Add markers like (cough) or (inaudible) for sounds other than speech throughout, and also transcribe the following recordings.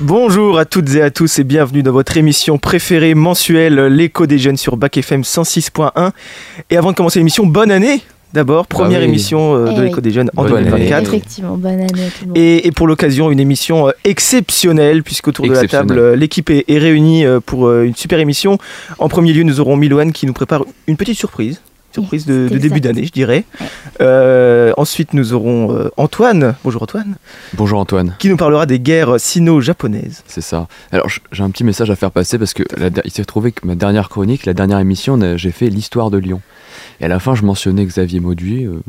Bonjour à toutes et à tous et bienvenue dans votre émission préférée mensuelle, l'écho des jeunes sur Bac FM 106.1. Et avant de commencer l'émission, bonne année D'abord, première oui. émission euh, Eh de oui. l'écho des jeunes en Bonne année. 2024. Effectivement, bonne année à tout le monde. Et, et pour l'occasion, une émission euh, exceptionnelle, puisqu'autour de la table, euh, l'équipe est, est réunie pour une super émission. En premier lieu, nous aurons Miloane qui nous prépare une petite surprise. Surprise de, début d'année, je dirais. Euh, ensuite, nous aurons euh, Antoine. Bonjour Antoine. Bonjour Antoine, Qui nous parlera des guerres sino-japonaises. c'est ça. Alors j'ai un petit message à faire passer parce que la il s'est trouvé que ma dernière chronique, la dernière émission, j'ai fait l'histoire de Lyon. Et à la fin, je mentionnais Xavier Mauduit euh,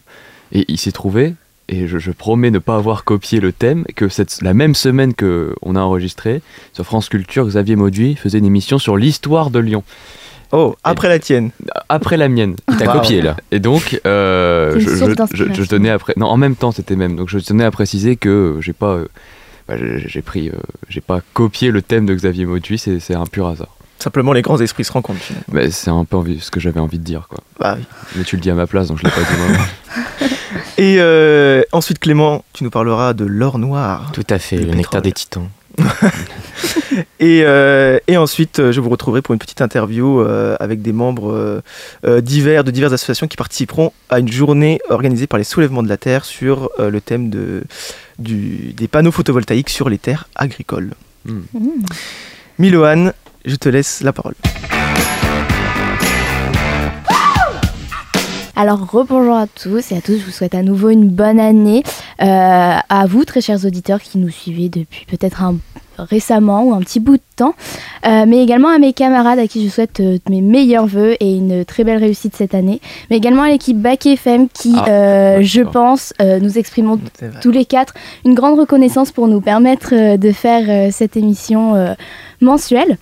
et il s'est trouvé, et je, je promets ne pas avoir copié le thème, que cette, la même semaine que on a enregistré, sur France Culture, Xavier Mauduit faisait une émission sur l'histoire de Lyon. Oh, après la tienne. Après la mienne. T'as Wow. copié là. Et donc, euh, je, source je- je- je d'inspiration. tenais à pré- non, en même temps, c'était même. Donc, je tenais à préciser que j'ai pas, euh, bah, j'ai pris, euh, j'ai pas copié le thème de Xavier Mauduit, c'est c'est un pur hasard. Simplement, les grands esprits se rencontrent. finalement. Mais c'est un peu envie- ce que j'avais envie de dire, quoi. Bah oui. Mais tu le dis à ma place, donc je l'ai pas dit moi. (laughs) (laughs) Et euh, ensuite, Clément, tu nous parleras de l'or noir. Tout à fait, Le le, nectar des titans. (laughs) Et, euh, et ensuite, euh, je vous retrouverai pour une petite interview euh, avec des membres euh, divers de diverses associations qui participeront à une journée organisée par les soulèvements de la terre sur euh, le thème de, du- des panneaux photovoltaïques sur les terres agricoles. Mmh. Miloane, je te laisse la parole. Alors, rebonjour à tous et à tous. Je vous souhaite à nouveau une bonne année. Euh, à vous, très chers auditeurs qui nous suivez depuis peut-être un récemment ou un petit bout de temps, Euh, mais également à mes camarades à qui je souhaite euh, mes meilleurs voeux et une très belle réussite cette année, mais également à l'équipe Bac FM qui, Ah, euh, je pense, euh, nous exprimons tous les quatre une grande reconnaissance pour nous permettre de faire cette émission mensuelle.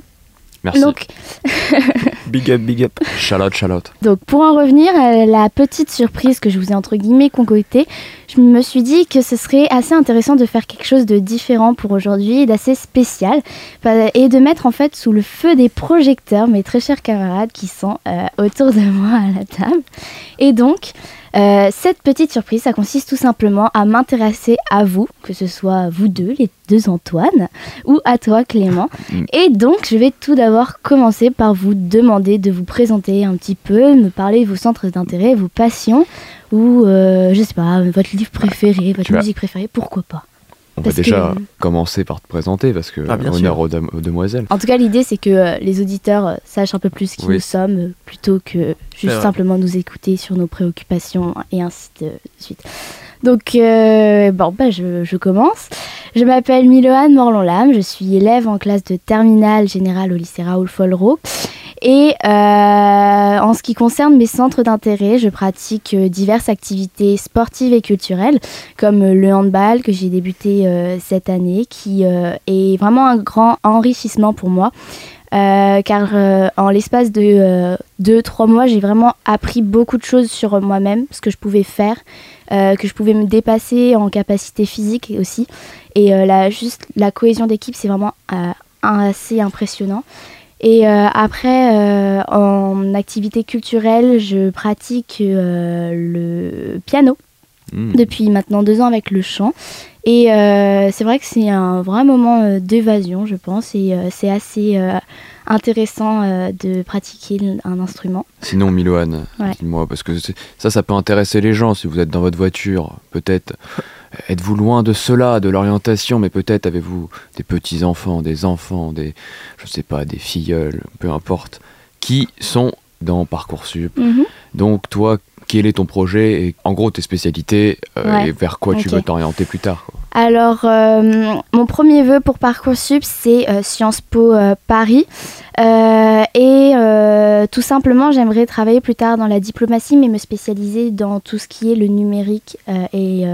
Merci. Donc, (laughs) Big up, big up. Charlotte, Charlotte. Donc pour en revenir à la petite surprise que je vous ai entre guillemets concoctée, je me suis dit que ce serait assez intéressant de faire quelque chose de différent pour aujourd'hui, d'assez spécial, Pas- et de mettre en fait sous le feu des projecteurs mes très chers camarades qui sont euh, autour de moi à la table. Et donc euh, cette petite surprise, ça consiste tout simplement à m'intéresser à vous, que ce soit vous deux, les deux Antoine, ou à toi Clément. Mm. Et donc je vais tout d'abord commencer par vous demander de vous présenter un petit peu, me parler de vos centres d'intérêt, vos passions, ou euh, je sais pas, votre livre préféré, votre musique préférée, pourquoi pas. On va déjà que- commencer par te présenter parce que Ah, honneur aux, dam- aux demoiselles. En tout cas, l'idée c'est que euh, les auditeurs euh, sachent un peu plus qui Oui. nous sommes, euh, plutôt que C'est juste vrai. simplement nous écouter sur nos préoccupations et ainsi de suite. Donc, euh, bon, bah, je, je commence. Je m'appelle Miloane Morlon-Lame, je suis élève en classe de terminale générale au lycée Raoul Follereau. Et euh, en ce qui concerne mes centres d'intérêt, je pratique euh, diverses activités sportives et culturelles, comme euh, le handball que j'ai débuté cette année, qui est vraiment un grand enrichissement pour moi. Car en l'espace de 2-3 mois, j'ai vraiment appris beaucoup de choses sur moi-même, ce que je pouvais faire, que je pouvais me dépasser en capacité physique aussi. Et la, juste la cohésion d'équipe, c'est vraiment assez impressionnant. Et euh, après, euh, en activité culturelle, je pratique euh, le piano Hmm. depuis maintenant deux ans avec le chant. Et euh, c'est vrai que c'est un vrai moment euh, d'évasion, je pense, et euh, c'est assez euh, intéressant euh, de pratiquer un instrument. Sinon, Miloane, Ouais. dis-moi, parce que ça, ça peut intéresser les gens si vous êtes dans votre voiture. Peut-être (laughs) êtes-vous loin de cela, de l'orientation, mais peut-être avez-vous des petits-enfants, des enfants, des, je sais pas, des filleuls, peu importe, qui sont dans Parcoursup. Donc, toi, quel est ton projet et en gros tes spécialités euh, Ouais. et vers quoi tu veux t'orienter plus tard quoi. Alors, euh, mon premier vœu pour Parcoursup, c'est euh, Sciences Po Paris. Et tout simplement, j'aimerais travailler plus tard dans la diplomatie, mais me spécialiser dans tout ce qui est le numérique et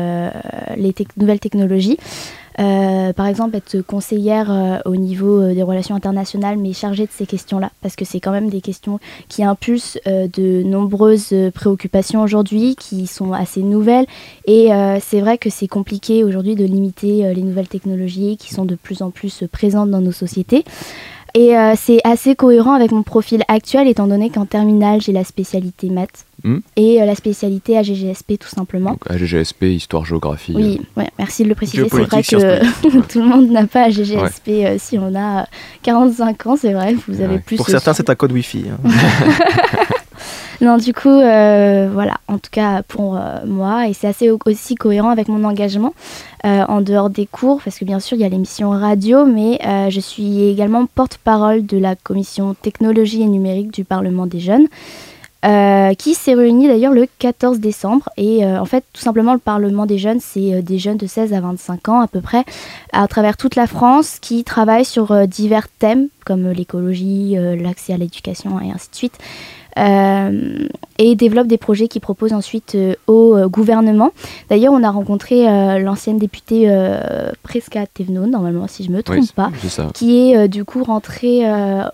les nouvelles technologies. Euh, par exemple, être conseillère euh, au niveau euh, des relations internationales, mais chargée de ces questions-là, parce que c'est quand même des questions qui impulsent de nombreuses préoccupations aujourd'hui, qui sont assez nouvelles. Et c'est vrai que c'est compliqué aujourd'hui de limiter les nouvelles technologies qui sont de plus en plus présentes dans nos sociétés. Et euh, c'est assez cohérent avec mon profil actuel, étant donné qu'en terminale, j'ai la spécialité maths Hmm. et euh, la spécialité AGGSP tout simplement. Donc AGGSP, histoire, géographie. Oui, ouais, merci de le préciser. C'est vrai que (laughs) tout le monde n'a pas AGGSP euh, si on a euh, 45 ans, c'est vrai. Vous avez Ouais. plus. Pour euh, certains, c'est un code Wi-Fi. hein. (laughs) Non, du coup, euh, voilà, en tout cas pour euh, moi, et c'est assez au- aussi cohérent avec mon engagement euh, en dehors des cours, parce que bien sûr, il y a l'émission radio, mais je suis également porte-parole de la commission technologie et numérique du Parlement des jeunes. qui s'est réunie d'ailleurs le 14 décembre. Et en fait, tout simplement, le Parlement des jeunes, c'est des jeunes de 16 à 25 ans à peu près, à travers toute la France, qui travaillent sur divers thèmes, comme l'écologie, l'accès à l'éducation et ainsi de suite. Euh, et développe des projets qui proposent ensuite euh, au euh, gouvernement. D'ailleurs, on a rencontré l'ancienne députée Presca Thévenot, normalement, si je me trompe Oui, pas, qui est du coup rentrée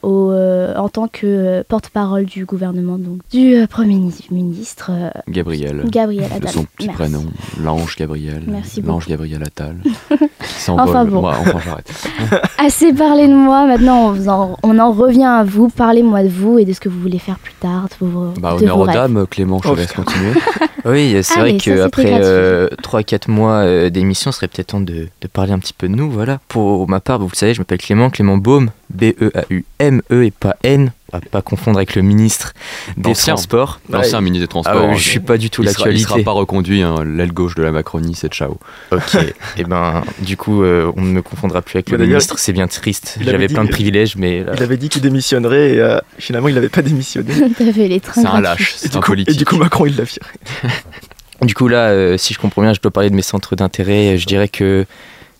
au, en tant que porte-parole du gouvernement, donc du Premier ministre Gabriel. Gabriel de Attal. son petit Merci. prénom, l'ange Gabriel. Merci L'ange. Gabriel Attal. (laughs) Enfin bon. Moi, enfin, j'arrête. Assez parlé de moi, maintenant on, en, on en revient à vous. Parlez-moi de vous et de ce que vous voulez faire plus tard, de vos, Bah, honneur aux dames, Clément, je te Oh, laisse continuer. (laughs) Oui, c'est Allez, vrai qu'après gratuit. 3-4 mois euh, d'émission, ce serait peut-être temps de, de parler un petit peu de nous. Voilà. Pour ma part, vous le savez, je m'appelle Clément, Clément Baume, B-E-A-U-M-E et pas N, à pas confondre avec le ministre des. Transports. L'ancien ministre des Ah Transports. ouais, hein, je suis pas du tout sera, il l'actualité. sera pas reconduit, hein, l'aile gauche de la Macronie, c'est ciao. Ok, (laughs) et ben du coup, euh, on ne me confondra plus avec le ministre, c'est bien triste. J'avais plein de privilèges, mais là, Il avait dit qu'il démissionnerait et euh, finalement, il n'avait pas démissionné. (laughs) C'est un lâche, c'est du, un coup, et du coup, Macron, il l'a viré. (laughs) Du coup, là, euh, si je comprends bien, je dois parler de mes centres d'intérêt. Je dirais que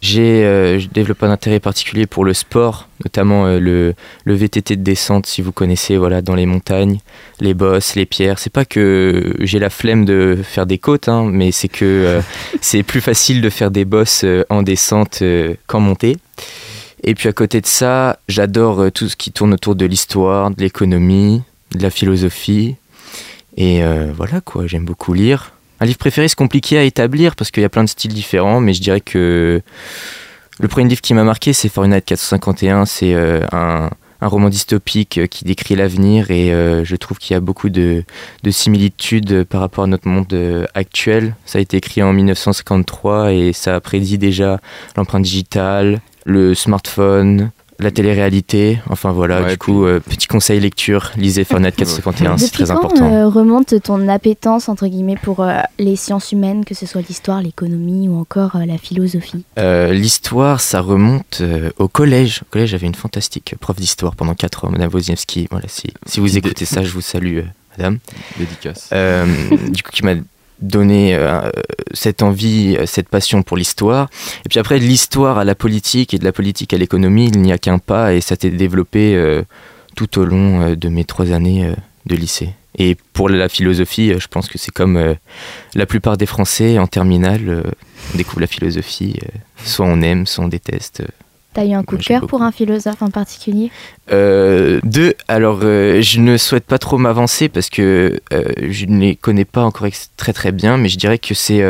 j'ai, euh, je développe un intérêt particulier pour le sport, notamment euh, le, le VTT de descente, si vous connaissez, voilà, dans les montagnes, les bosses, les pierres. C'est pas que j'ai la flemme de faire des côtes, hein, mais c'est que euh, (laughs) c'est plus facile de faire des bosses euh, en descente qu'en montée. Et puis à côté de ça, j'adore tout ce qui tourne autour de l'histoire, de l'économie, de la philosophie. Et voilà quoi, j'aime beaucoup lire. Un livre préféré, c'est compliqué à établir parce qu'il y a plein de styles différents, mais je dirais que le premier livre qui m'a marqué, c'est Fahrenheit 451. C'est euh, un, roman dystopique euh, qui décrit l'avenir et euh, je trouve qu'il y a beaucoup de, de similitudes par rapport à notre monde actuel. Ça a été écrit en 1953 et ça prédit déjà l'empreinte digitale, le smartphone, la télé-réalité. Enfin voilà, Ouais, du coup, euh, petit conseil lecture, lisez Fahrenheit (laughs) 451, c'est très quand important. euh, remonte ton appétence entre guillemets pour euh, les sciences humaines, que ce soit l'histoire, l'économie ou encore euh, la philosophie? Euh, L'histoire, ça remonte euh, au collège. Au collège, j'avais une fantastique prof d'histoire pendant 4 ans, Madame Wozniewski. Voilà, si, si vous écoutez ça, je vous salue, euh, Madame. Dédicace. Euh, du coup, qui m'a donné euh, cette envie, euh, cette passion pour l'histoire. Et puis après, de l'histoire à la politique et de la politique à l'économie, il n'y a qu'un pas et ça s'est développé euh, tout au long de mes trois années de lycée. Et pour la philosophie, je pense que c'est comme la plupart des Français en terminale, on découvre la philosophie, soit on aime, soit on déteste. T'as eu un coup de cœur pour un philosophe en particulier? Euh, deux, alors euh, je ne souhaite pas trop m'avancer parce que euh, je ne les connais pas encore très très bien, mais je dirais que c'est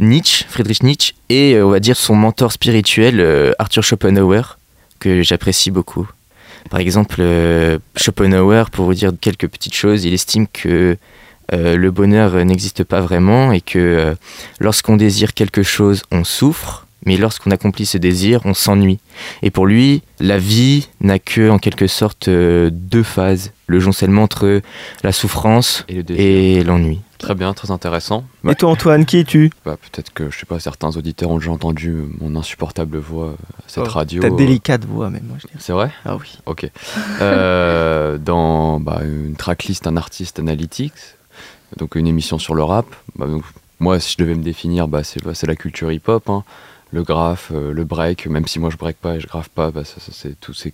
Nietzsche, Friedrich Nietzsche, et on va dire son mentor spirituel, Arthur Schopenhauer, que j'apprécie beaucoup. Par exemple, Schopenhauer, pour vous dire quelques petites choses, il estime que le bonheur n'existe pas vraiment et que lorsqu'on désire quelque chose, on souffre, mais lorsqu'on accomplit ce désir, on s'ennuie. Et pour lui, la vie n'a que, en quelque sorte, euh, deux phases. Le joncellement entre la souffrance Et le l'ennui. Très bien, très intéressant. Et toi, Antoine, qui es-tu? Bah, Peut-être que, je sais pas, certains auditeurs ont déjà entendu mon insupportable voix à cette Oh, radio. Ta euh, délicate voix, même, moi, je dirais. C'est vrai? Ah oui. Ok. Euh, dans bah, une tracklist, un artiste analytics, donc une émission sur le rap. Bah, donc, moi, si je devais me définir, bah, c'est bah, c'est la culture hip-hop, hein. Le graphe, euh, le break. Même si moi je break pas et je grave pas, bah, ça, ça, c'est tout. C'est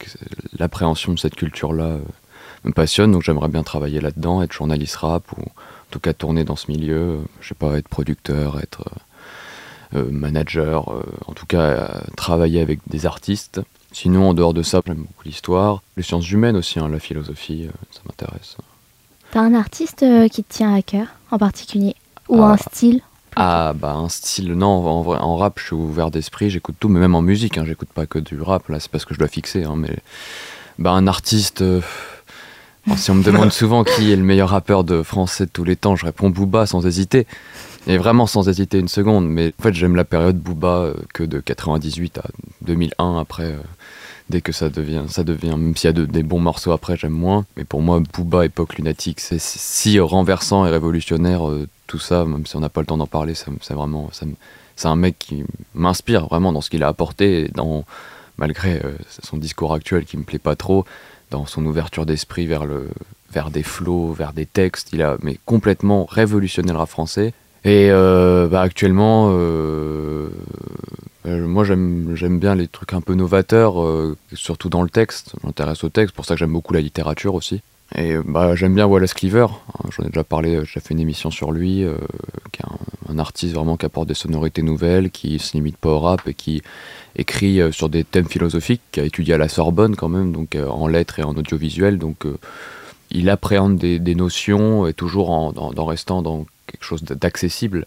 l'appréhension de cette culture-là euh, me passionne. Donc j'aimerais bien travailler là-dedans, être journaliste rap ou en tout cas tourner dans ce milieu. euh, je sais pas, être producteur, être euh, manager, euh, en tout cas euh, travailler avec des artistes. Sinon, en dehors de ça, j'aime beaucoup l'histoire, les sciences humaines aussi, hein, la philosophie, ça m'intéresse. T'as un artiste qui te tient à cœur en particulier? Ou Ah. un style? Ah bah un style, non, en, vrai, en rap je suis ouvert d'esprit, j'écoute tout, mais même en musique, hein, j'écoute pas que du rap, là c'est parce que je dois fixer, hein, mais bah un artiste, euh, bon, si on me demande (laughs) souvent qui est le meilleur rappeur de français de tous les temps, je réponds Booba sans hésiter, et vraiment sans hésiter une seconde, mais en fait j'aime la période Booba euh, que de 98 à 2001 après... euh, Dès que ça devient, ça devient, même s'il y a de- des bons morceaux après, j'aime moins. Mais pour moi, Booba, époque lunatique, c'est si renversant et révolutionnaire, euh, tout ça, même si on n'a pas le temps d'en parler, c'est vraiment, c'est un mec qui m'inspire vraiment dans ce qu'il a apporté, dans, malgré euh, son discours actuel qui me plaît pas trop, dans son ouverture d'esprit vers vers des flots, vers des textes, il a mais complètement révolutionné le rap français. Et euh, bah, actuellement, euh, moi j'aime bien les trucs un peu novateurs, surtout dans le texte. Je m'intéresse au texte, pour ça que j'aime beaucoup la littérature aussi. Et bah, j'aime bien Wallace Cleaver, j'en ai déjà parlé, j'ai fait une émission sur lui, euh, qui est un, artiste vraiment qui apporte des sonorités nouvelles, qui se limite pas au rap et qui écrit euh, sur des thèmes philosophiques, qui a étudié à la Sorbonne quand même, donc euh, en lettres et en audiovisuel, donc il appréhende des, notions et toujours en, en- restant dans quelque chose d'accessible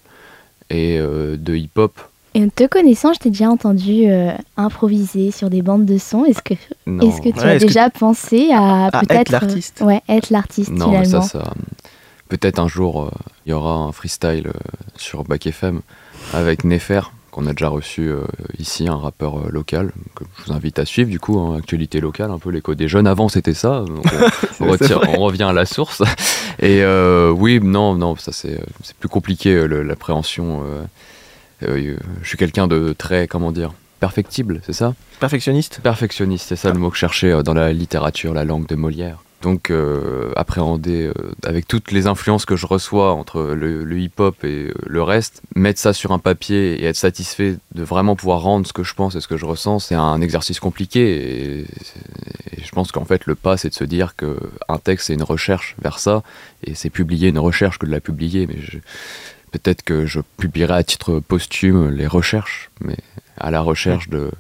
et de hip-hop. Et te connaissant, je t'ai déjà entendu euh, improviser sur des bandes de son. Est-ce que, est-ce que tu Ouais, as que- déjà pensé à À être peut-être l'artiste. euh, Ouais, être l'artiste Non, mais ça, ça. Peut-être un jour, euh, il y aura un freestyle euh, sur Bac FM avec Nefer, qu'on a déjà reçu euh, ici, un rappeur euh, local, que je vous invite à suivre, du coup, hein, actualité locale, un peu l'écho des jeunes. Avant, c'était ça. donc on, (laughs) on retire- vrai. on revient à la source. Et euh, oui, non, non, ça c'est c'est plus compliqué, euh, l'appréhension. Euh, euh, je suis quelqu'un de très, comment dire, perfectible, c'est ça? Perfectionniste? Perfectionniste, c'est ça le mot que je cherchais euh, dans la littérature, la langue de Molière. Donc euh, appréhender euh, avec toutes les influences que je reçois entre le, le hip-hop et le reste, mettre ça sur un papier et être satisfait de vraiment pouvoir rendre ce que je pense et ce que je ressens, c'est un exercice compliqué. Et, et je pense qu'en fait le pas, c'est de se dire que un texte c'est une recherche vers ça et c'est publier une recherche que de la publier. Mais je- peut-être que je publierai à titre posthume les recherches, mais à la recherche de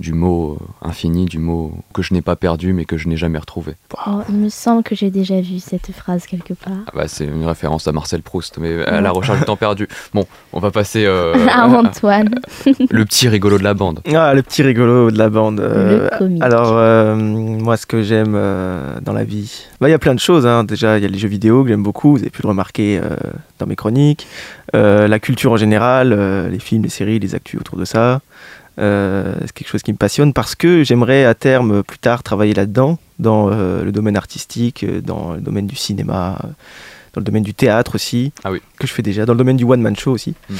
du mot euh, infini, du mot que je n'ai pas perdu mais que je n'ai jamais retrouvé. Oh, il me semble que j'ai déjà vu cette phrase quelque part. Ah bah, c'est une référence à Marcel Proust, mais à la recherche du temps perdu. Bon, on va passer euh, (laughs) Ah, Antoine, (laughs) le petit rigolo de la bande. Ah, le petit rigolo de la bande. euh, le. Alors, euh, moi, ce que j'aime euh, dans la vie, bah, il y a plein de choses. hein. Déjà, il y a les jeux vidéo que j'aime beaucoup. Vous avez pu le remarquer euh, dans mes chroniques. Euh, la culture en général, euh, les films, les séries, les actus autour de ça. Euh, c'est quelque chose qui me passionne parce que j'aimerais à terme, plus tard, travailler là-dedans, dans euh, le domaine artistique, euh, dans le domaine du cinéma, dans le domaine du théâtre aussi, Ah oui. que je fais déjà, dans le domaine du one-man show aussi. Mm.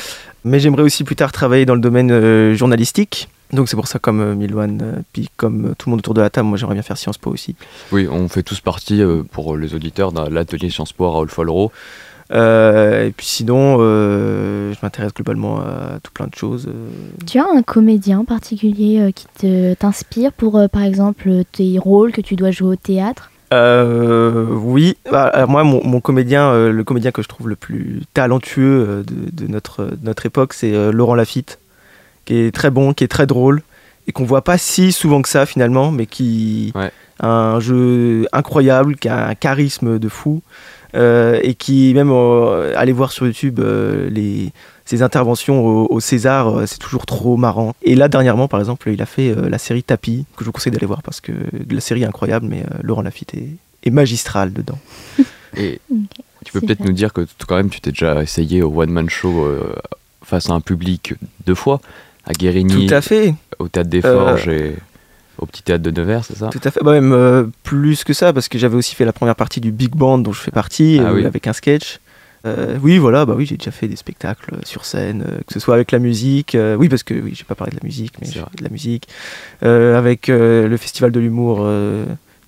Mais j'aimerais aussi plus tard travailler dans le domaine euh, journalistique. Donc c'est pour ça, comme Milwan, puis comme tout le monde autour de la table, moi j'aimerais bien faire Sciences Po aussi. Oui, on fait tous partie, pour les auditeurs, de l'atelier Sciences Po à Raoul Follereau. Euh, et puis sinon, euh, je m'intéresse globalement à tout plein de choses. euh. Tu as un comédien particulier euh, qui te t'inspire pour, euh, par exemple, tes rôles que tu dois jouer au théâtre? Euh, oui, Bah, alors moi, mon, mon comédien, euh, le comédien que je trouve le plus talentueux euh, de, de notre, de notre époque, c'est euh, Laurent Lafitte, qui est très bon, qui est très drôle, et qu'on voit pas si souvent que ça finalement, mais qui Ouais. a un jeu incroyable, qui a un charisme de fou, euh, et qui même euh, allez voir sur YouTube euh, les ses interventions au, au César, euh, c'est toujours trop marrant. Et là dernièrement, par exemple, il a fait euh, la série Tapis, que je vous conseille d'aller voir parce que la série est incroyable, mais euh, Laurent Lafitte est, est magistral dedans. Et (laughs) tu peux peut-être nous dire que quand même tu t'es déjà essayé au one-man show euh, face à un public deux fois, à Guérigny, Tout à fait, au Théâtre des Forges et au Petit Théâtre de Nevers, c'est ça tout à fait. Bah, même euh, plus que ça, parce que j'avais aussi fait la première partie du Big Band dont je fais partie, Ah euh, oui. avec un sketch. Euh, oui, voilà, bah oui, j'ai déjà fait des spectacles sur scène, que ce soit avec la musique. oui, parce que oui, j'ai pas parlé de la musique, mais j'ai de la musique. Avec le Festival de l'humour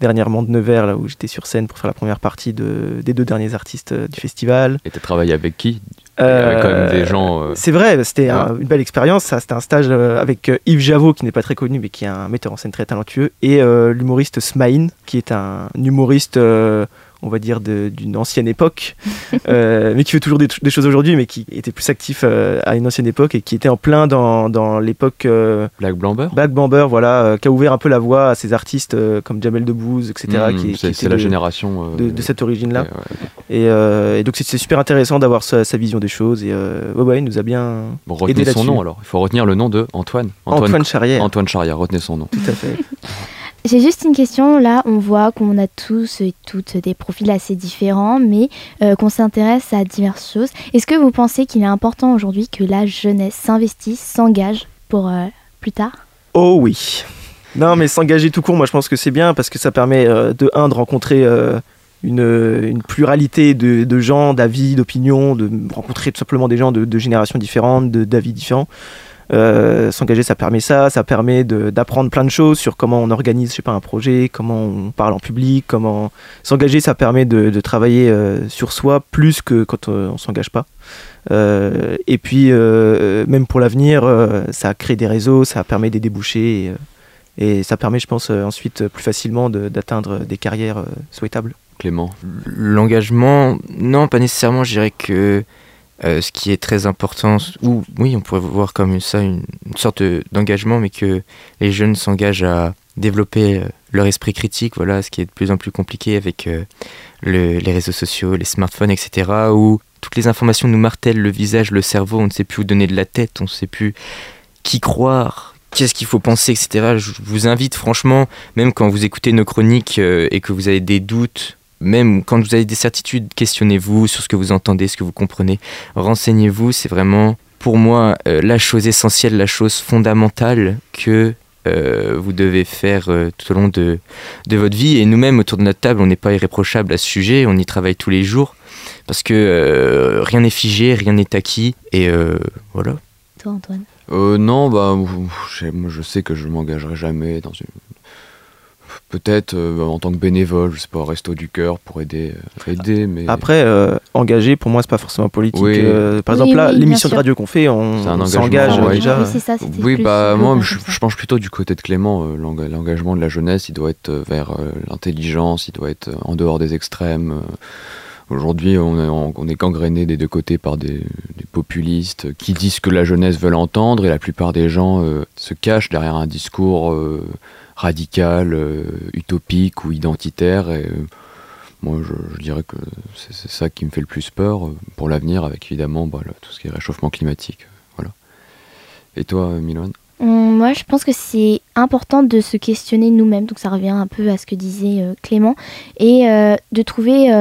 dernièrement de Nevers, là où j'étais sur scène pour faire la première partie de, des deux derniers artistes euh, du festival. Et t'as travaillé avec qui? Avec quand même Euh, des gens. euh, C'est vrai, c'était un- une belle expérience. C'était un stage avec Yves Javot, qui n'est pas très connu, mais qui est un metteur en scène très talentueux, et l'humoriste Smaïn, qui est un humoriste, on va dire, d'une ancienne époque, (laughs) euh, mais qui fait toujours des, des choses aujourd'hui, mais qui était plus actif euh, à une ancienne époque et qui était en plein dans, dans l'époque euh, Black Blamber Black Bamber, voilà, euh, qui a ouvert un peu la voie à ces artistes euh, comme Jamel Debbouze, etc. Mmh, qui, qui c'est la de- génération euh, de, de cette origine-là. ouais, ouais. Et, euh, et donc c'est super intéressant d'avoir sa, sa vision des choses. Et euh, ouais, ouais, il nous a bien. Bon, retenez son nom alors. Il faut retenir le nom de Antoine. Antoine, Charrière, Antoine Charrière, retenez son nom. tout à fait. (laughs) J'ai juste une question. Là, on voit qu'on a tous et toutes des profils assez différents, mais euh, qu'on s'intéresse à diverses choses. Est-ce que vous pensez qu'il est important aujourd'hui que la jeunesse s'investisse, s'engage pour euh, plus tard? Oh oui. Non, mais s'engager tout court, moi je pense que c'est bien parce que ça permet euh, de un de rencontrer une, pluralité de, gens, d'avis, d'opinions, de rencontrer tout simplement des gens de, de générations différentes, d'avis différents. Euh, s'engager, ça permet ça, ça permet d'apprendre plein de choses sur comment on organise, je sais pas, un projet, comment on parle en public, comment s'engager, ça permet de, travailler euh, sur soi plus que quand euh, on s'engage pas. Et puis même pour l'avenir, ça crée des réseaux, ça permet des débouchés et, ça permet, je pense, ensuite plus facilement d'atteindre des carrières souhaitables. Clément? L'engagement, non, pas nécessairement. Je dirais que euh, ce qui est très important, ou oui, on pourrait voir comme ça une, sorte de- d'engagement, mais que les jeunes s'engagent à développer euh, leur esprit critique, voilà, ce qui est de plus en plus compliqué avec euh, le- les réseaux sociaux, les smartphones, etc., où toutes les informations nous martèlent le visage, le cerveau, on ne sait plus où donner de la tête, on ne sait plus qui croire, qu'est-ce qu'il faut penser, etc. Je vous invite franchement, même quand vous écoutez nos chroniques et que vous avez des doutes, même quand vous avez des certitudes, questionnez-vous sur ce que vous entendez, ce que vous comprenez. Renseignez-vous, c'est vraiment pour moi euh, la chose essentielle, la chose fondamentale que euh, vous devez faire euh, tout au long de, de votre vie. Et nous-mêmes, autour de notre table, on n'est pas irréprochable à ce sujet, on y travaille tous les jours. Parce que euh, rien n'est figé, rien n'est acquis. Et euh, voilà. Toi, Antoine? Euh, non, bah, je, moi, je sais que je m'engagerai jamais dans une. Peut-être euh, en tant que bénévole, je sais pas, resto du cœur pour aider, euh, aider, mais Après, euh, engager, pour moi, c'est pas forcément politique. Oui. Euh, par Oui, exemple, là, oui, l'émission de radio qu'on fait, on, C'est un on engagement, s'engage ouais. déjà. Oui, c'est ça, c'était oui, plus bah moi, je, penche plutôt du côté de Clément. euh, l'enga- L'engagement de la jeunesse, il doit être vers euh, l'intelligence, il doit être en dehors des extrêmes. euh. Aujourd'hui, on est, on, on est gangréné des deux côtés par des, des populistes qui disent ce que la jeunesse veut entendre, et la plupart des gens euh, se cachent derrière un discours euh, radical, euh, utopique ou identitaire. Et euh, moi, je, dirais que c'est ça qui me fait le plus peur euh, pour l'avenir, avec évidemment bah, tout ce qui est réchauffement climatique. Voilà. Et toi, Milan? Hum, Moi, je pense que c'est important de se questionner nous-mêmes, donc ça revient un peu à ce que disait Clément, et de trouver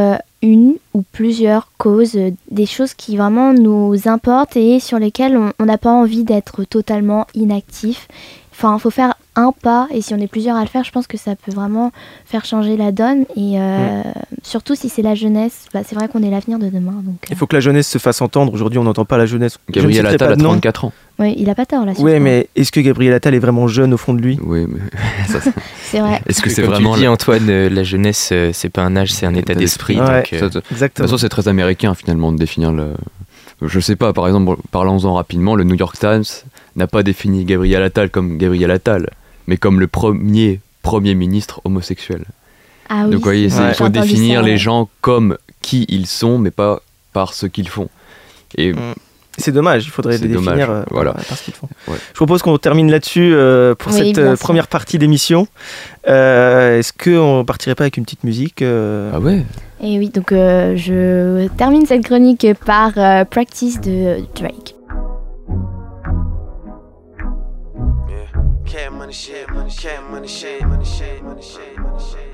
une ou plusieurs causes, des choses qui vraiment nous importent et sur lesquelles on n'a pas envie d'être totalement inactif. Enfin, il faut faire un pas, et si on est plusieurs à le faire, je pense que ça peut vraiment faire changer la donne, et euh, surtout si c'est la jeunesse, bah, c'est vrai qu'on est l'avenir de demain. Donc, Il faut que la jeunesse se fasse entendre. Aujourd'hui, on n'entend pas la jeunesse. Je ne Gabriel Attal a de nom. 34 ans. euh, ouais, il a pas tort là. Oui, mais est-ce que Gabriel Attal est vraiment jeune au fond de lui? Oui, mais (laughs) c'est vrai. est-ce que c'est Comme vraiment tu dis, Antoine, euh, la jeunesse, euh, c'est pas un âge, c'est un état d'esprit. Ouais. euh, ça- De toute Exactement. façon, c'est très américain finalement de définir le. Je sais pas, par exemple, parlons-en rapidement, le New York Times n'a pas défini Gabriel Attal comme Gabriel Attal, mais comme le premier Premier ministre homosexuel. Ah oui, Donc, vous voyez, il faut définir ça, les gens comme qui ils sont, mais pas par ce qu'ils font. Et C'est dommage, il faudrait les définir dommage, euh, voilà. par ce qu'ils font. Ouais. Je propose qu'on termine là-dessus euh, pour Oui, cette euh, première partie d'émission. Euh, Est-ce qu'on partirait pas avec une petite musique euh, ah ouais, Et oui, donc euh, je termine cette chronique par euh, Practice de Drake. Cat money shit, money shit, money shit, money shit, money shit, money shit.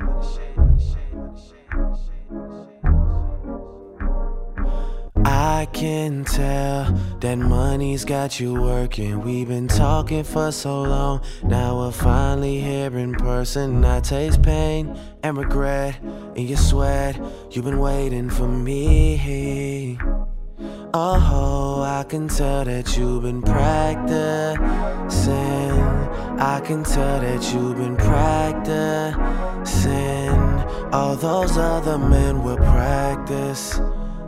I can tell that money's got you working. We've been talking for so long. Now we're finally here in person. I taste pain and regret in your sweat. You've been waiting for me. Oh, I can tell that you've been practicing. I can tell that you've been practicing. All those other men will practice.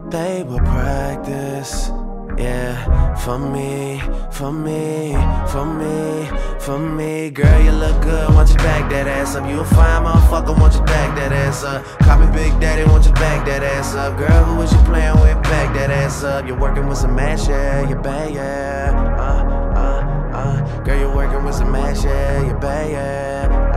They will practice. Yeah, for me, for me, for me, for me. Girl, you look good, want you back that ass up. You a fine motherfucker, want you back that ass up. Call me Big Daddy, want you back that ass up. Girl, who was you playing with? Back that ass up. You're working with some mash, yeah, you bad, yeah. Uh, uh, uh. Girl, you're working with some mash, yeah, you're bad, yeah.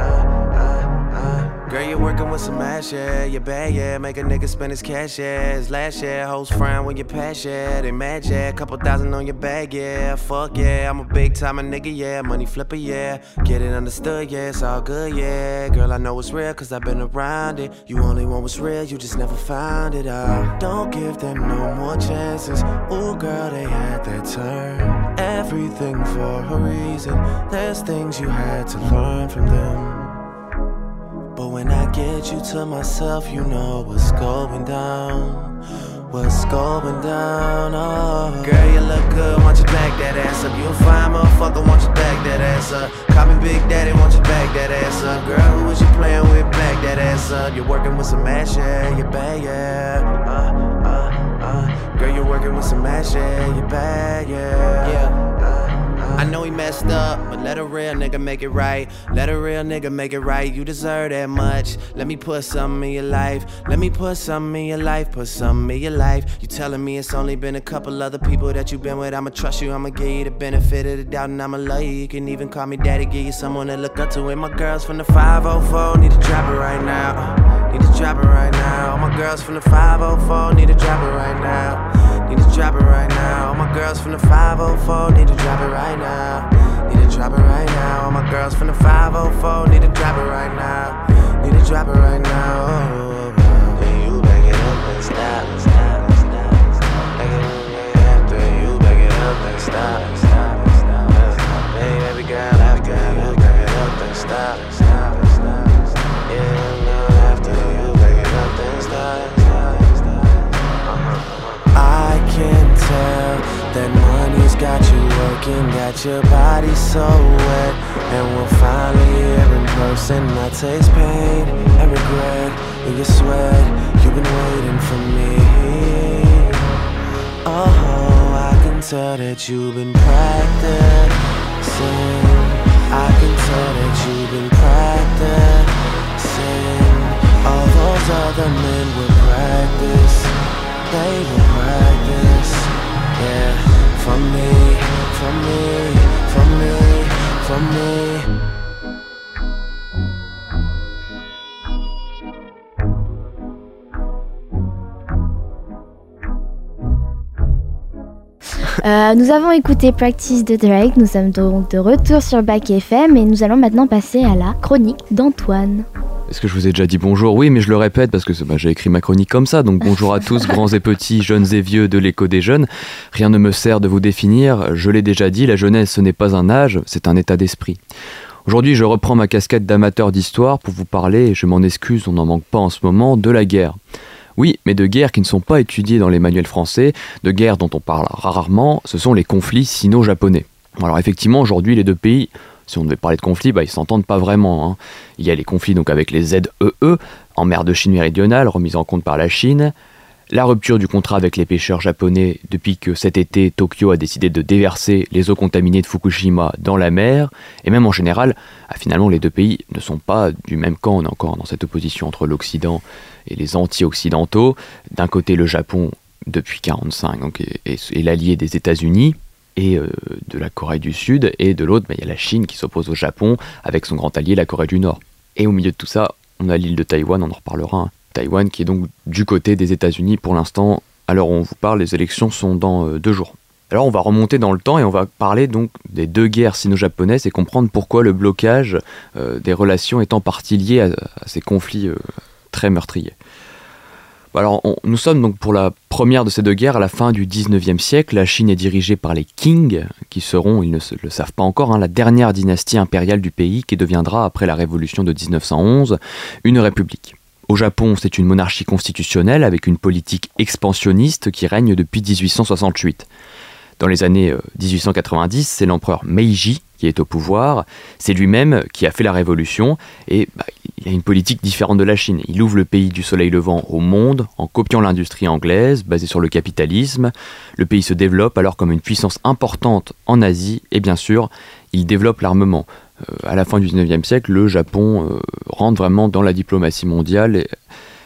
Girl, you're working with some ass, yeah. you're bad, yeah. Make a nigga spend his cash, yeah. His last year, hoes frown when you pass, yeah. They mad, yeah. Couple thousand on your bag, yeah. Fuck, yeah. I'm a big time nigga, yeah. Money flipper, yeah. Get it understood, yeah. It's all good, yeah. Girl, I know it's real, cause I've been around it. You only want what's real, you just never found it out. Don't give them no more chances. Ooh, girl, they had their turn. Everything for a reason. There's things you had to learn from them. But when I get you to myself, you know what's going down. What's going down? Oh, girl, you look good. Want you back that ass up? You a fine motherfucker. Want you back that ass up? Call me Big Daddy. Want you back that ass up? Girl, who was you playing with? Back that ass up. You're working with some ass, yeah. You bad, yeah. Uh, uh, uh. Girl, you're working with some ass, yeah. You bad, yeah. Yeah. I know he messed up, but let a real nigga make it right. Let a real nigga make it right. You deserve that much. Let me put something in your life. Let me put something in your life. Put something in your life. You telling me it's only been a couple other people that you've been with. I'ma trust you. I'ma give you the benefit of the doubt, and I'ma love you. You can even call me daddy. Give you someone to look up to. And my girls from the 504 need to drop it right now. Need to drop it right now. All my girls from the 504 need to drop it right now. Drop it right now. All my girls from the 504 need to drop it right now. Need to drop it right now. All my girls from the 504 need to drop it right now. Need to drop it right now. Then you back it up and stop, stop, stop, stop. Back it up after you back it up and stop, stop, stop. Hey, baby girl, after you back it up and stop, got you working, got your body so wet. And we're finally here in person. I taste pain and regret in your sweat. You've been waiting for me. Oh, I can tell that you've been practicing. I can tell that you've been practicing. All those other men will practice they will practice. Yeah, me, me, me, me. Nous avons écouté Practice de Drake, nous sommes donc de retour sur Back FM et nous allons maintenant passer à la chronique d'Antoine. Est-ce que je vous ai déjà dit bonjour Oui, mais je le répète parce que bah, j'ai écrit ma chronique comme ça. Donc bonjour à (laughs) tous, grands et petits, jeunes et vieux de l'écho des jeunes. Rien ne me sert de vous définir. Je l'ai déjà dit, la jeunesse, ce n'est pas un âge, c'est un état d'esprit. Aujourd'hui, je reprends ma casquette d'amateur d'histoire pour vous parler, et je m'en excuse, on n'en manque pas en ce moment, de la guerre. Oui, mais de guerres qui ne sont pas étudiées dans les manuels français, de guerres dont on parle rarement, ce sont les conflits sino-japonais. Alors effectivement, aujourd'hui, les deux pays si on devait parler de conflits, bah, ils s'entendent pas vraiment. Hein. Il y a les conflits donc avec les ZEE en mer de Chine méridionale, remise en compte par la Chine, la rupture du contrat avec les pêcheurs japonais depuis que cet été Tokyo a décidé de déverser les eaux contaminées de Fukushima dans la mer, et même en général, ah, finalement les deux pays ne sont pas du même camp, on est encore dans cette opposition entre l'Occident et les anti-occidentaux. D'un côté le Japon depuis 1945 et, et l'allié des États-Unis, et euh, de la Corée du Sud, et de l'autre, il y a la Chine qui s'oppose au Japon avec son grand allié, la Corée du Nord. Et au milieu de tout ça, on a l'île de Taïwan, on en reparlera. Hein. Taïwan qui est donc du côté des États-Unis pour l'instant. Alors on vous parle, les élections sont dans euh, deux jours. Alors on va remonter dans le temps et on va parler donc des deux guerres sino-japonaises et comprendre pourquoi le blocage euh, des relations est en partie lié à, ces conflits très meurtriers. Alors, nous sommes donc pour la première de ces deux guerres à la fin du 19e siècle. La Chine est dirigée par les Qing, qui seront, ils ne le savent pas encore, hein, la dernière dynastie impériale du pays qui deviendra, après la révolution de 1911, une république. Au Japon, c'est une monarchie constitutionnelle avec une politique expansionniste qui règne depuis 1868. Dans les années 1890, euh, c'est l'empereur Meiji qui est au pouvoir. C'est lui-même qui a fait la révolution et bah, il a une politique différente de la Chine. Il ouvre le pays du soleil levant au monde en copiant l'industrie anglaise basée sur le capitalisme. Le pays se développe alors comme une puissance importante en Asie et bien sûr, il développe l'armement. Euh, à la fin du 19e siècle, le Japon euh, rentre vraiment dans la diplomatie mondiale et,